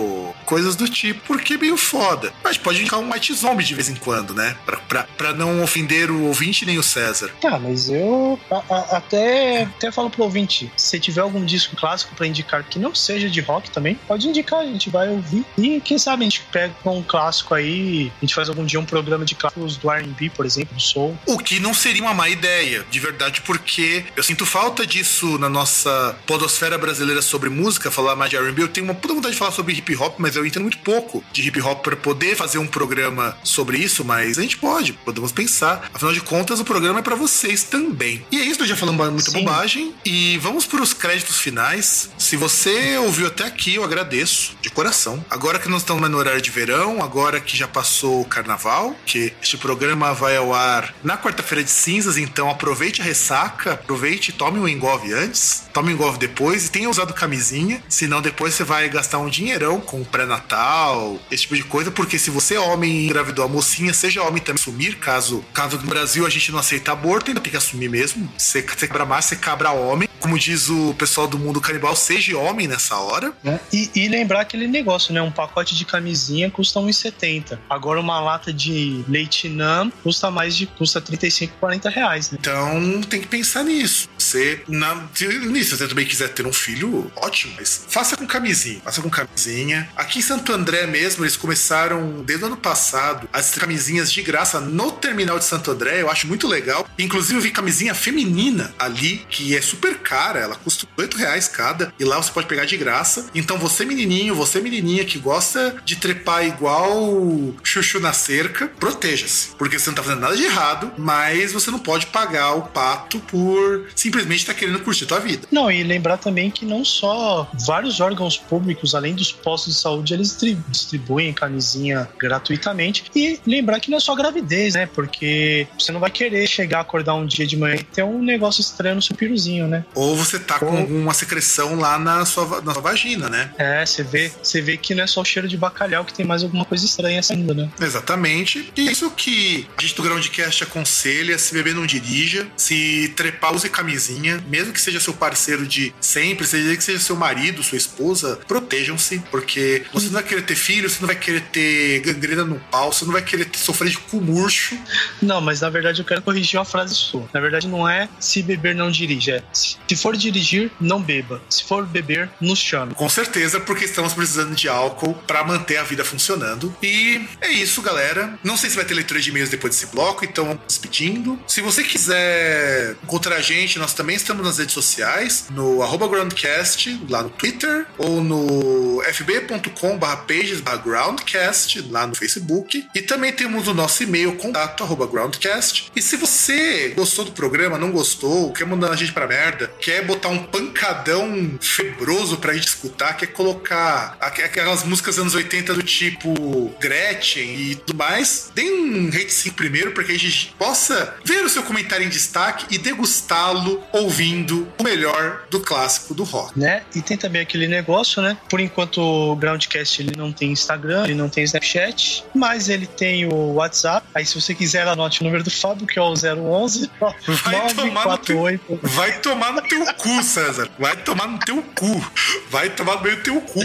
coisas do tipo, porque é meio foda. Mas pode indicar um White Zombie de vez em quando, né? Pra, pra, pra não ofender o ouvinte nem o César. Tá, mas eu a- a- até, até falo pro ouvinte: se tiver algum disco clássico pra indicar que não seja de rock também, pode indicar, a gente vai ouvir. E quem sabe a gente pega um clássico aí, a gente faz algum dia um programa de clássicos do RB, por exemplo, do Soul. O que não seria uma má ideia, de verdade, porque eu sinto falta disso na nossa podosfera brasileira sobre música, falar mais de R&B. Eu tenho uma puta vontade de falar sobre hip hop, mas eu entendo muito pouco de hip hop para poder fazer um programa sobre isso, mas a gente pode, podemos pensar. Afinal de contas, o programa é para vocês também. E é isso, nós já falamos muita Sim. bobagem e vamos para os créditos finais. Se você ouviu até aqui, eu agradeço de coração. Agora que nós estamos no horário de verão, agora que já passou o carnaval, que este programa vai ao ar na quarta-feira de cinzas, então aproveite a ressaca, aproveite e tome o engove antes, tome o engove depois e tenha usado camisinha, senão depois você vai gastar um dinheirão com pré-natal, esse tipo de coisa, porque se você é homem e engravidou a mocinha, seja homem também assumir, caso, caso no Brasil a gente não aceita aborto, ainda tem que assumir mesmo. Você, você cabra macho, você cabra homem. Como diz o pessoal do mundo canibal, seja homem nessa hora. né? E, e lembrar aquele negócio, né? Um pacote de camisinha custa 1,70. Agora uma lata de leite nam custa mais de custa 35, 40 reais, né? Então tem que pensar nisso. Você, na, se, você também quiser ter um filho, ótimo, mas faça com camisinha. Faça com camisinha. Aqui em Santo André mesmo, eles começaram desde o ano passado as camisinhas de graça no terminal de Santo André. Eu acho muito legal. Inclusive, eu vi camisinha feminina ali, que é super cara. Ela custa 8 reais cada. E lá você pode pegar de graça. Então, você, menininho, você, menininha que gosta de trepar igual chuchu na cerca, proteja-se. Porque você não tá fazendo nada de errado, mas você não pode pagar o pato por simplesmente estar querendo curtir a tua vida. Não, e lembrar também que não só vários órgãos públicos, além dos postos de saúde, eles distri- distribuem camisinha gratuitamente. E lembrar que não é só gravidez, né? Porque você não vai querer chegar, acordar um dia de manhã e ter um negócio estranho no seu piruzinho, né? Ou você tá com Ou- alguma secreção lá na sua, na sua vagina, né? É, você vê, você vê que não é só o cheiro de bacalhau que tem mais alguma coisa estranha saindo, né? Exatamente. E isso que a gente do Groundcast aconselha: se beber, não dirija. Se trepar, use camisinha. Mesmo que seja seu parceiro de sempre, seja que seja seu marido, sua esposa, protejam-se. Porque você não vai querer ter filho, você não vai querer ter gangrena no pau, você não vai querer ter- sofrer de cu murcho. Não, mas na verdade eu quero corrigir uma frase sua. Na verdade não é se beber não dirija, é se for dirigir, não beba. Se for beber, nos chame. Com certeza, porque estamos precisando de álcool para manter a vida funcionando. E é isso, galera. Não sei se vai ter leitura de e-mails depois desse bloco, então despedindo. Se você quiser encontrar a gente, nós também estamos nas redes sociais, no arroba Groundcast, lá no Twitter, ou no fb.com.br pages groundcast, lá no Facebook. E também temos o nosso e-mail, contato arroba groundcast. E se você gostou do programa, não gostou, quer mandar a gente pra merda, quer botar um pancadão febroso pra gente escutar, quer colocar aqu- aquelas músicas anos 80 do tipo Gretchen e tudo mais, dê um hate 5 primeiro para que a gente possa ver o seu comentário em destaque e degustá-lo ouvindo o melhor do clássico do rock. Né? E tem também aquele negócio, né? Por enquanto o Groundcast ele não tem Instagram, ele não tem Snapchat, mas ele tem o WhatsApp. Aí se você quiser, anote o número do Fábio, que é o 011 Vai tomar no teu, 948. vai tomar no teu cu, César. Vai tomar no teu cu. Vai tomar no meio do teu cu.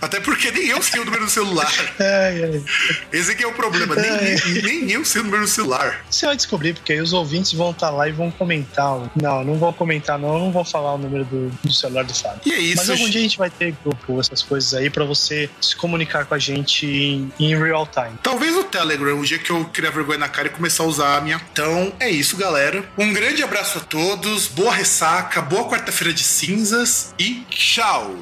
Até porque nem eu sei o número do celular. Ai, ai. Esse aqui é o problema. Nem, nem, nem eu sei o número do celular. Você vai descobrir, porque aí os ouvintes vão estar lá e vão comentar. O- Não, não vão comentar, não. Não vão falar o número do, do celular do Fábio. E é isso, Mas algum gente. dia a gente vai ter grupo, essas coisas aí, pra você se comunicar com a gente em, em real time. Talvez o Telegram, o dia que eu criar vergonha na cara e começar a usar a minha. Então é isso, galera. Um grande abraço a todos, boa ressaca, boa quarta-feira de cinzas e tchau!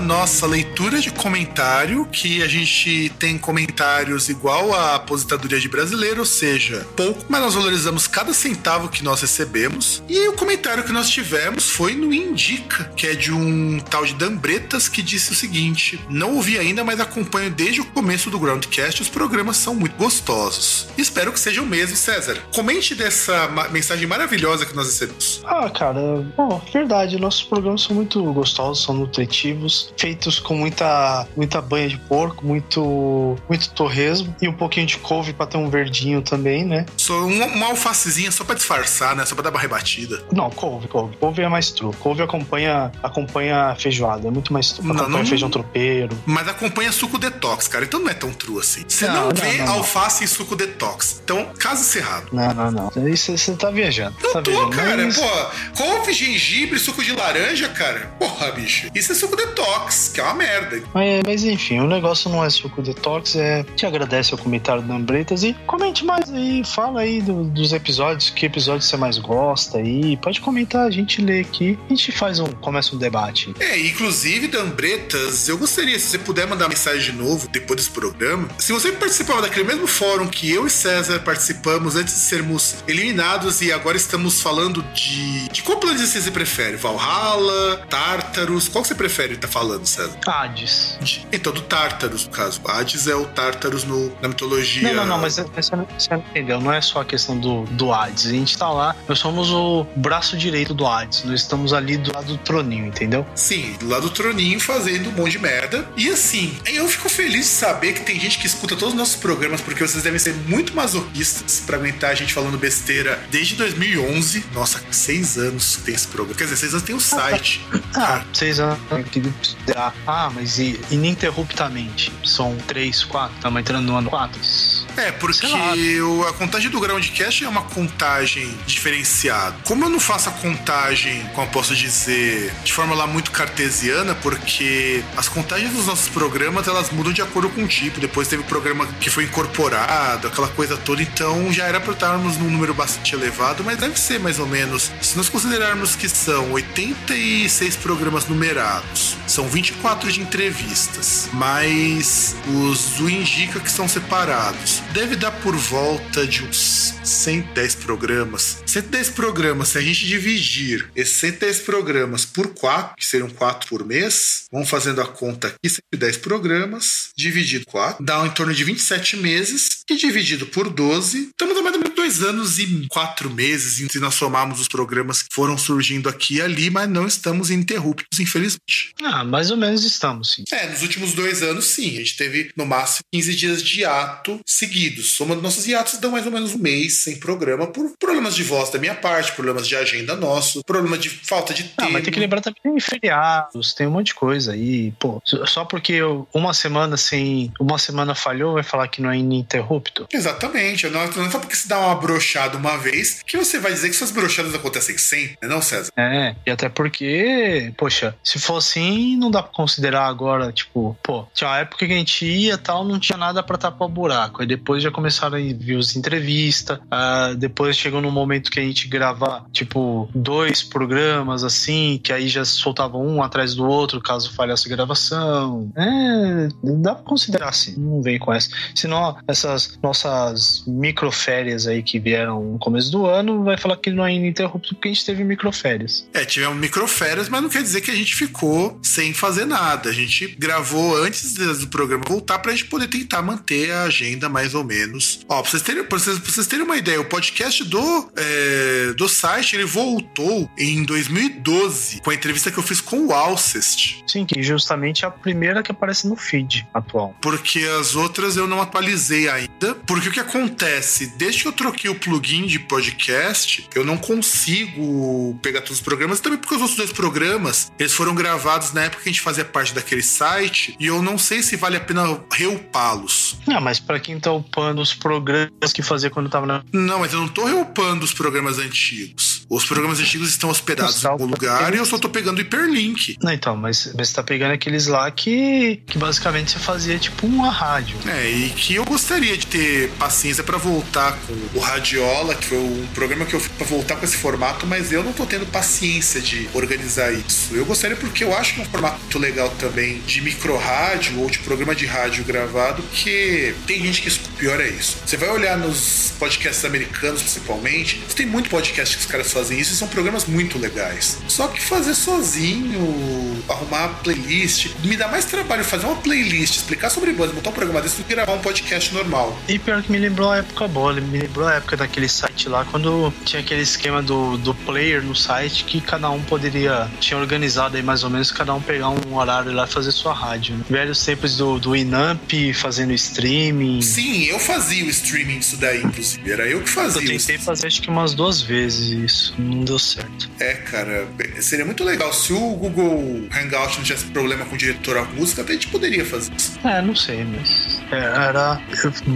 Nossa leitura de comentário, que a gente tem comentários igual a aposentadoria de brasileiro, ou seja, pouco, mas nós valorizamos cada centavo que nós recebemos. E o comentário que nós tivemos foi no Indica, que é de um tal de Dambretas, que disse o seguinte: Não ouvi ainda, mas acompanho desde o começo do Groundcast, os programas são muito gostosos. Espero que seja o mesmo, César. Comente dessa mensagem maravilhosa que nós recebemos. Ah, cara, bom, verdade, nossos programas são muito gostosos, são nutritivos, feitos com muita, muita banha de porco, muito, muito torresmo e um pouquinho de couve pra ter um verdinho também, né? Só uma, uma alfacezinha só pra disfarçar, né? Só pra dar uma rebatida. Não, couve, couve. Couve é mais true. Couve acompanha, acompanha feijoada, é muito mais true. Não, Acompanha não- feijão tropeiro. Mas acompanha suco detox, cara. Então não é tão true assim. Você não, Não, vê alface e suco detox. Então, caso encerrado. Não, não, não. Aí você tá viajando. Eu tá tô, viajando. cara. Mas- Pô, couve, gengibre, suco de laranja, cara. Porra, bicho. Isso é suco detox, que é uma merda. Mas, mas enfim, o negócio não é suco detox, é. Te agradece o comentário do Ambretas e comente mais aí, fala aí do- dos episódios, que episódio você mais gosta aí. Pode comentar, a gente lê aqui, a gente faz um. começa um debate. É, inclusive, Dambretas, eu gostaria, se você puder mandar mensagem de novo depois desse programa. Se você participava daquele mesmo fórum que eu e César participamos antes de sermos eliminados e agora estamos falando de. De qual planeta você prefere? Valhalla, Tártaros? Qual que você prefere estar falando, César? Hades. De- Então, do Tártaros, no caso. Hades é o Tártaros no, na mitologia. Não, não, não, mas você não, você não entendeu. Não é só a questão do, do Hades. A gente tá lá, nós somos o braço direito do Hades. Nós estamos ali do lado do troninho, entendeu? Sim, lá do Troninho fazendo um monte de merda. E assim, eu fico feliz de saber que tem gente que escuta todos os nossos programas, porque vocês devem ser muito masoquistas pra aguentar a gente falando besteira desde 2011. Nossa, seis anos tem esse programa. Quer dizer, seis anos tem o site. Ah, seis anos. que- Ah, mas e, ininterruptamente. São três, quatro. Estamos entrando no ano quatro. É, porque a contagem do Groundcast é uma contagem diferenciada. Como eu não faço a contagem, como eu posso dizer, de forma lá muito cartesiana, porque as contagens dos nossos programas elas mudam de acordo com o tipo. Depois teve o programa que foi incorporado, aquela coisa toda. Então já era para estarmos num número bastante elevado, mas deve ser mais ou menos. Se nós considerarmos que são 86 programas numerados, são 24 de entrevistas, mais os do Indica que são separados. Deve dar por volta de uns 110 programas. 110 programas, se a gente dividir esses 110 programas por 4, que seriam 4 por mês, vamos fazendo a conta aqui, 110 programas, dividido 4, dá em torno de 27 meses, e dividido por 12, estamos mais ou menos 2 anos e 4 meses, se nós somarmos os programas que foram surgindo aqui e ali, mas não estamos ininterruptos, infelizmente. Ah, mais ou menos estamos, sim. É, nos últimos dois anos, sim. A gente teve no máximo 15 dias de ato seguidos. Somando nossos hiatos, dão mais ou menos um mês sem programa por problemas de voz da minha parte, problemas de agenda nosso, problema de falta de Ah, tempo. mas tem que lembrar também tem feriados, tem um monte de coisa aí. Pô, só porque eu- uma semana sem. Uma semana falhou, vai falar que não é ininterrupto? Exatamente. Não, não é só porque se dá uma brochada uma vez que você vai dizer que suas brochadas acontecem sempre, né, não, César? É, e até porque, poxa, se for assim, não dá pra considerar agora, tipo, pô, tinha uma época que a gente ia tal, não tinha nada pra tapar o buraco. Aí depois já começaram a vir as entrevistas, ah, depois chegou num momento que a gente grava, tipo, dois programas assim, que aí já soltava um atrás do outro caso falhasse a gravação. É, dá pra considerar assim, não vem com essa. Senão, essas nossas microférias aí que vieram no começo do ano, vai falar que não é ininterrupto porque a gente teve microférias. É, tivemos microférias, mas não quer dizer que a gente ficou sem fazer nada. A gente gravou antes do programa voltar pra gente poder tentar manter a agenda mais ou menos. Ó, pra vocês terem, pra vocês, pra vocês terem uma ideia, o podcast do, é, do site ele voltou em 2012 com a entrevista que eu fiz com o Alcest. Sim, que justamente é a primeira que aparece no feed atual. Porque as outras eu não atualizei ainda. Porque o que acontece? Desde que eu troquei o plugin de podcast, eu não consigo pegar todos os programas. Também porque os outros dois programas, eles foram gravados na época que a gente fazia parte daquele site. E eu não sei se vale a pena reupá-los. Ah, mas pra quem tá upando os programas que fazia quando tava na. Não, mas eu não tô reupando os programas antigos. Os programas antigos estão hospedados em algum lugar e eu só tô pegando o hiperlink. Não, então, mas você tá pegando aqueles lá que, que basicamente você fazia tipo uma rádio. É, e que eu gostaria de ter paciência pra voltar com o Radiola, que foi um programa que eu fiz pra voltar com esse formato, mas eu não tô tendo paciência de organizar isso. Eu gostaria porque eu acho que é um formato muito legal também de micro-rádio ou de programa de rádio gravado, que tem gente que escuta. Pior é isso. Você vai olhar nos podcasts americanos, principalmente, tem muito podcast que os caras fazem isso e são programas muito legais. Só que fazer sozinho, arrumar playlist, me dá mais trabalho fazer uma playlist, explicar sobre bandas, montar um programa desse do que gravar um podcast normal. E pior que me lembrou a época boa, me lembrou época daquele site lá, quando tinha aquele esquema do, do player no site que cada um poderia, tinha organizado aí mais ou menos, cada um pegar um horário lá e fazer sua rádio. Né? Velhos tempos do, do Inamp fazendo streaming. Sim, eu fazia o streaming disso daí, inclusive. Era eu que Eu fazia. tentei isso. fazer acho que umas duas vezes isso, não deu certo. É, cara, seria muito legal. Se o Google Hangout não tivesse problema com o diretor à música, até a gente poderia fazer isso. É, não sei, mas é, era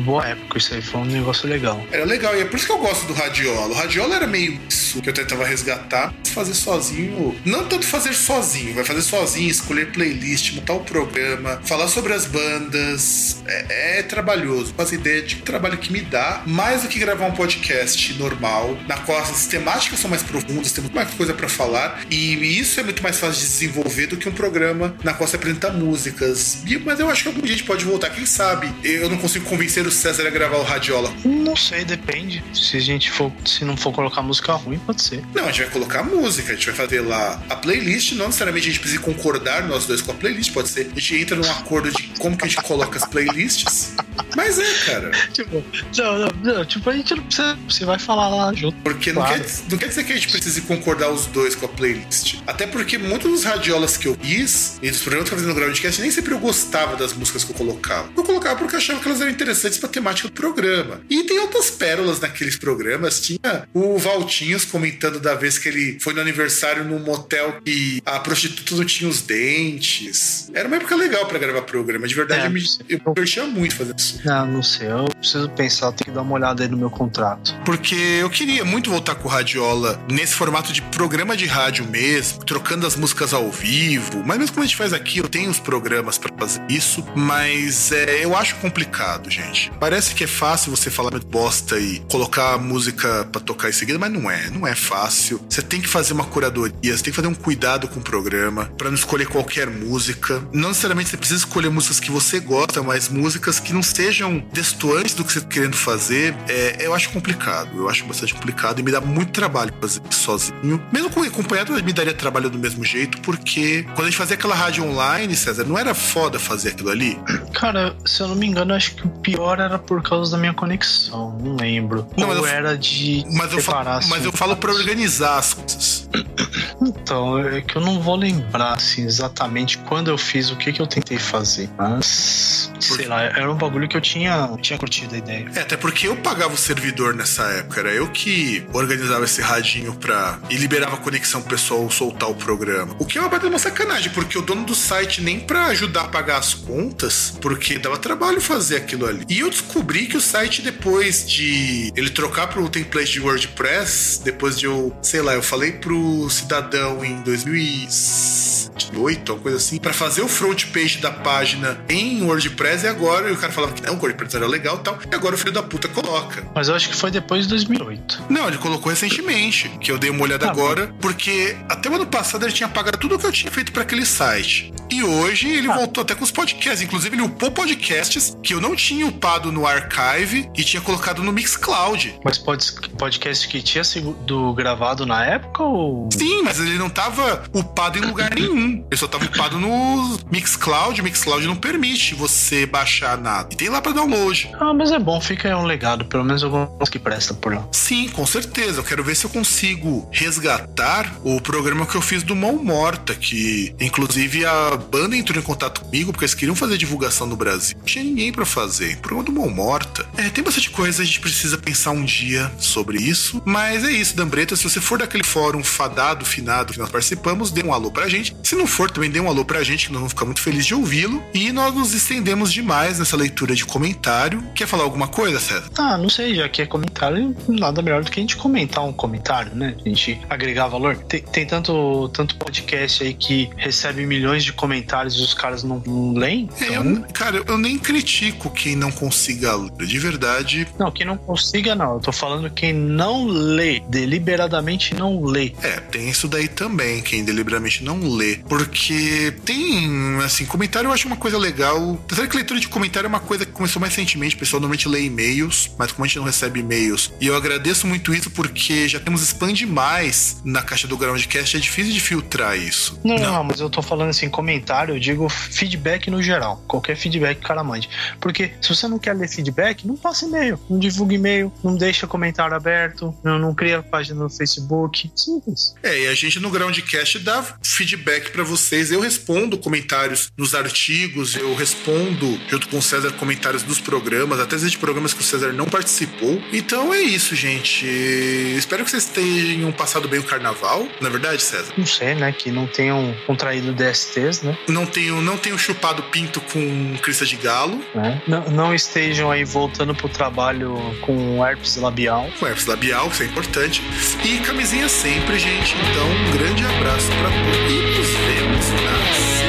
boa época isso aí, foi um negócio legal. Era legal, e é por isso que eu gosto do Radiola. O Radiola era meio isso que eu tentava resgatar, fazer sozinho. Não tanto fazer sozinho, vai fazer sozinho, escolher playlist, montar o programa, falar sobre as bandas. É, é trabalhoso. Faz ideia de que trabalho que me dá, mais do que gravar um podcast normal, na qual as temáticas são mais profundas, tem muito mais coisa pra falar, e isso é muito mais fácil de desenvolver do que um programa na qual você apresenta músicas. E- Mas eu acho que algum dia a gente pode voltar, quem sabe? Eu não consigo convencer o César a gravar o Radiola Não sei, depende. Se a gente for, se não for colocar música ruim, pode ser. Não, a gente vai colocar música, a gente vai fazer lá a playlist. Não necessariamente a gente precisa concordar nós dois com a playlist, pode ser. A gente entra num acordo de como que a gente coloca as playlists. Mas é, cara. Tipo, não, não, não, tipo, a gente não precisa. Você vai falar lá junto. Porque não, Claro. quer, não quer dizer que a gente precise concordar os dois com a playlist. Até porque muitos dos radiolas que eu fiz e dos programas que eu fazia no Groundcast, nem sempre eu gostava das músicas que eu colocava. Eu colocava porque eu achava que elas eram interessantes pra temática do programa. E tem outras pérolas naqueles programas. Tinha o Valtinhos comentando da vez que ele foi no aniversário num motel que a prostituta não tinha os dentes. Era uma época legal pra gravar programa. De verdade, É, eu me sim. eu me divertia muito fazendo isso. Não, não sei. Eu preciso pensar, tenho que dar uma olhada aí no meu contrato. Porque eu queria muito voltar com o Radiola nesse formato de programa de rádio mesmo, trocando as músicas ao vivo. Mas mesmo como a gente faz aqui, eu tenho os programas pra fazer isso, mas é, eu acho complicado, gente. Parece que é fácil você falar bosta e colocar a música pra tocar em seguida, mas não é, não é fácil. Você tem que fazer uma curadoria, você tem que fazer um cuidado com o programa pra não escolher qualquer música. Não necessariamente você precisa escolher músicas que você gosta, mas músicas que não sejam destoantes do que você tá querendo fazer. É, eu acho complicado, eu acho bastante complicado e me dá muito trabalho fazer sozinho. Mesmo com acompanhado, me daria trabalho do mesmo jeito, porque quando a gente fazia aquela rádio online, César, não era foda fazer aquilo ali? Cara, se eu não me engano, acho que o pior era por causa da minha conexão. Não lembro. Não, mas Ou eu- era de Mas eu, separar, falo, assim, mas eu falo pra organizar as coisas. Então, é que eu não vou lembrar assim, exatamente quando eu fiz o que, que eu tentei fazer. Mas, sei lá, era um bagulho que eu tinha, tinha curtido a ideia. É, até porque eu pagava o servidor nessa época. Era eu que organizava esse radinho pra. e liberava a conexão pro pessoal soltar o programa. O que é uma baita uma sacanagem, porque o dono do site nem pra ajudar a pagar as contas, porque dava trabalho fazer aquilo ali. E eu descobri que o site, depois de ele trocar pro template de WordPress, depois de eu, sei lá, eu falei pro cidadão em 2008, uma coisa assim, pra fazer o front page da página em WordPress e agora e o cara falava que não, o WordPress era legal e tal, e agora o filho da puta coloca. Mas eu acho que foi depois de 2008. Não, ele colocou recentemente, que eu dei uma olhada Ah, agora, porque até o ano passado ele tinha pagado tudo o que eu tinha feito pra aquele site. E hoje ele Ah. voltou até com os podcasts, inclusive ele upou podcasts que eu não tinha upado no Archive e tinha colocado no Mixcloud. Mas pod- podcast que tinha sido gravado na época ou. Sim, mas ele não tava upado em lugar nenhum. Ele só tava upado no Mixcloud. O Mixcloud não permite você baixar nada. E tem lá pra download. Ah, mas é bom, fica aí um legado, pelo menos alguns que presta por lá. Sim, com certeza. Eu quero ver se eu consigo resgatar o programa que eu fiz do Mão Morta, que inclusive a banda entrou em contato comigo porque eles queriam fazer divulgação no Brasil. Não tinha ninguém pra fazer. Programa do Mão Morta. É, tem bastante coisa, a gente precisa pensar um dia sobre isso. Mas é isso, Dambreta. Se você for daquele fórum fadado, finado que nós participamos, dê um alô pra gente. Se não for, também dê um alô pra gente, que nós vamos ficar muito felizes de ouvi-lo. E nós nos estendemos demais nessa leitura de comentário. Quer falar alguma coisa, César? Ah, não sei, já que é comentário, nada melhor do que a gente comentar um comentário, né? A gente agregar valor. Tem, tem tanto, tanto podcast aí que recebe milhões de comentários e os caras não, não leem. É, Então, eu- cara, eu nem critico quem não consiga ler. De verdade, Não, quem não consiga, não. Eu tô falando quem não lê, deliberadamente não lê. É, tem isso daí também, quem deliberadamente não lê. Porque tem, assim, comentário eu acho uma coisa legal. Apesar que leitura de comentário é uma coisa que começou mais recentemente, o pessoal normalmente lê e-mails, mas como a gente não recebe e-mails. E eu agradeço muito isso porque já temos spam demais na caixa do Groundcast, é difícil de filtrar isso. Não, não, não, mas eu tô falando assim, comentário, eu digo feedback no geral. Qualquer feedback que o cara mande. Porque se você não quer ler feedback, não passa e-mail. Não divulga e-mail, não deixa comentário aberto, não, não cria página no Facebook. Simples. É, e a gente no Groundcast dá feedback pra vocês. Eu respondo comentários nos artigos, eu respondo junto com o César comentários dos programas, até de programas que o César não participou. Então é isso, gente. Espero que vocês tenham passado bem o carnaval. Na é verdade, César? Não sei, né? Que não tenham contraído DSTs, né? Não tenho, não tenho chupado pinto com crista de galo, Né? Não, não estejam aí voltando pro trabalho com herpes labial. com herpes labial, isso é importante. E camisinha sempre, gente. Então, um grande abraço pra todos e nos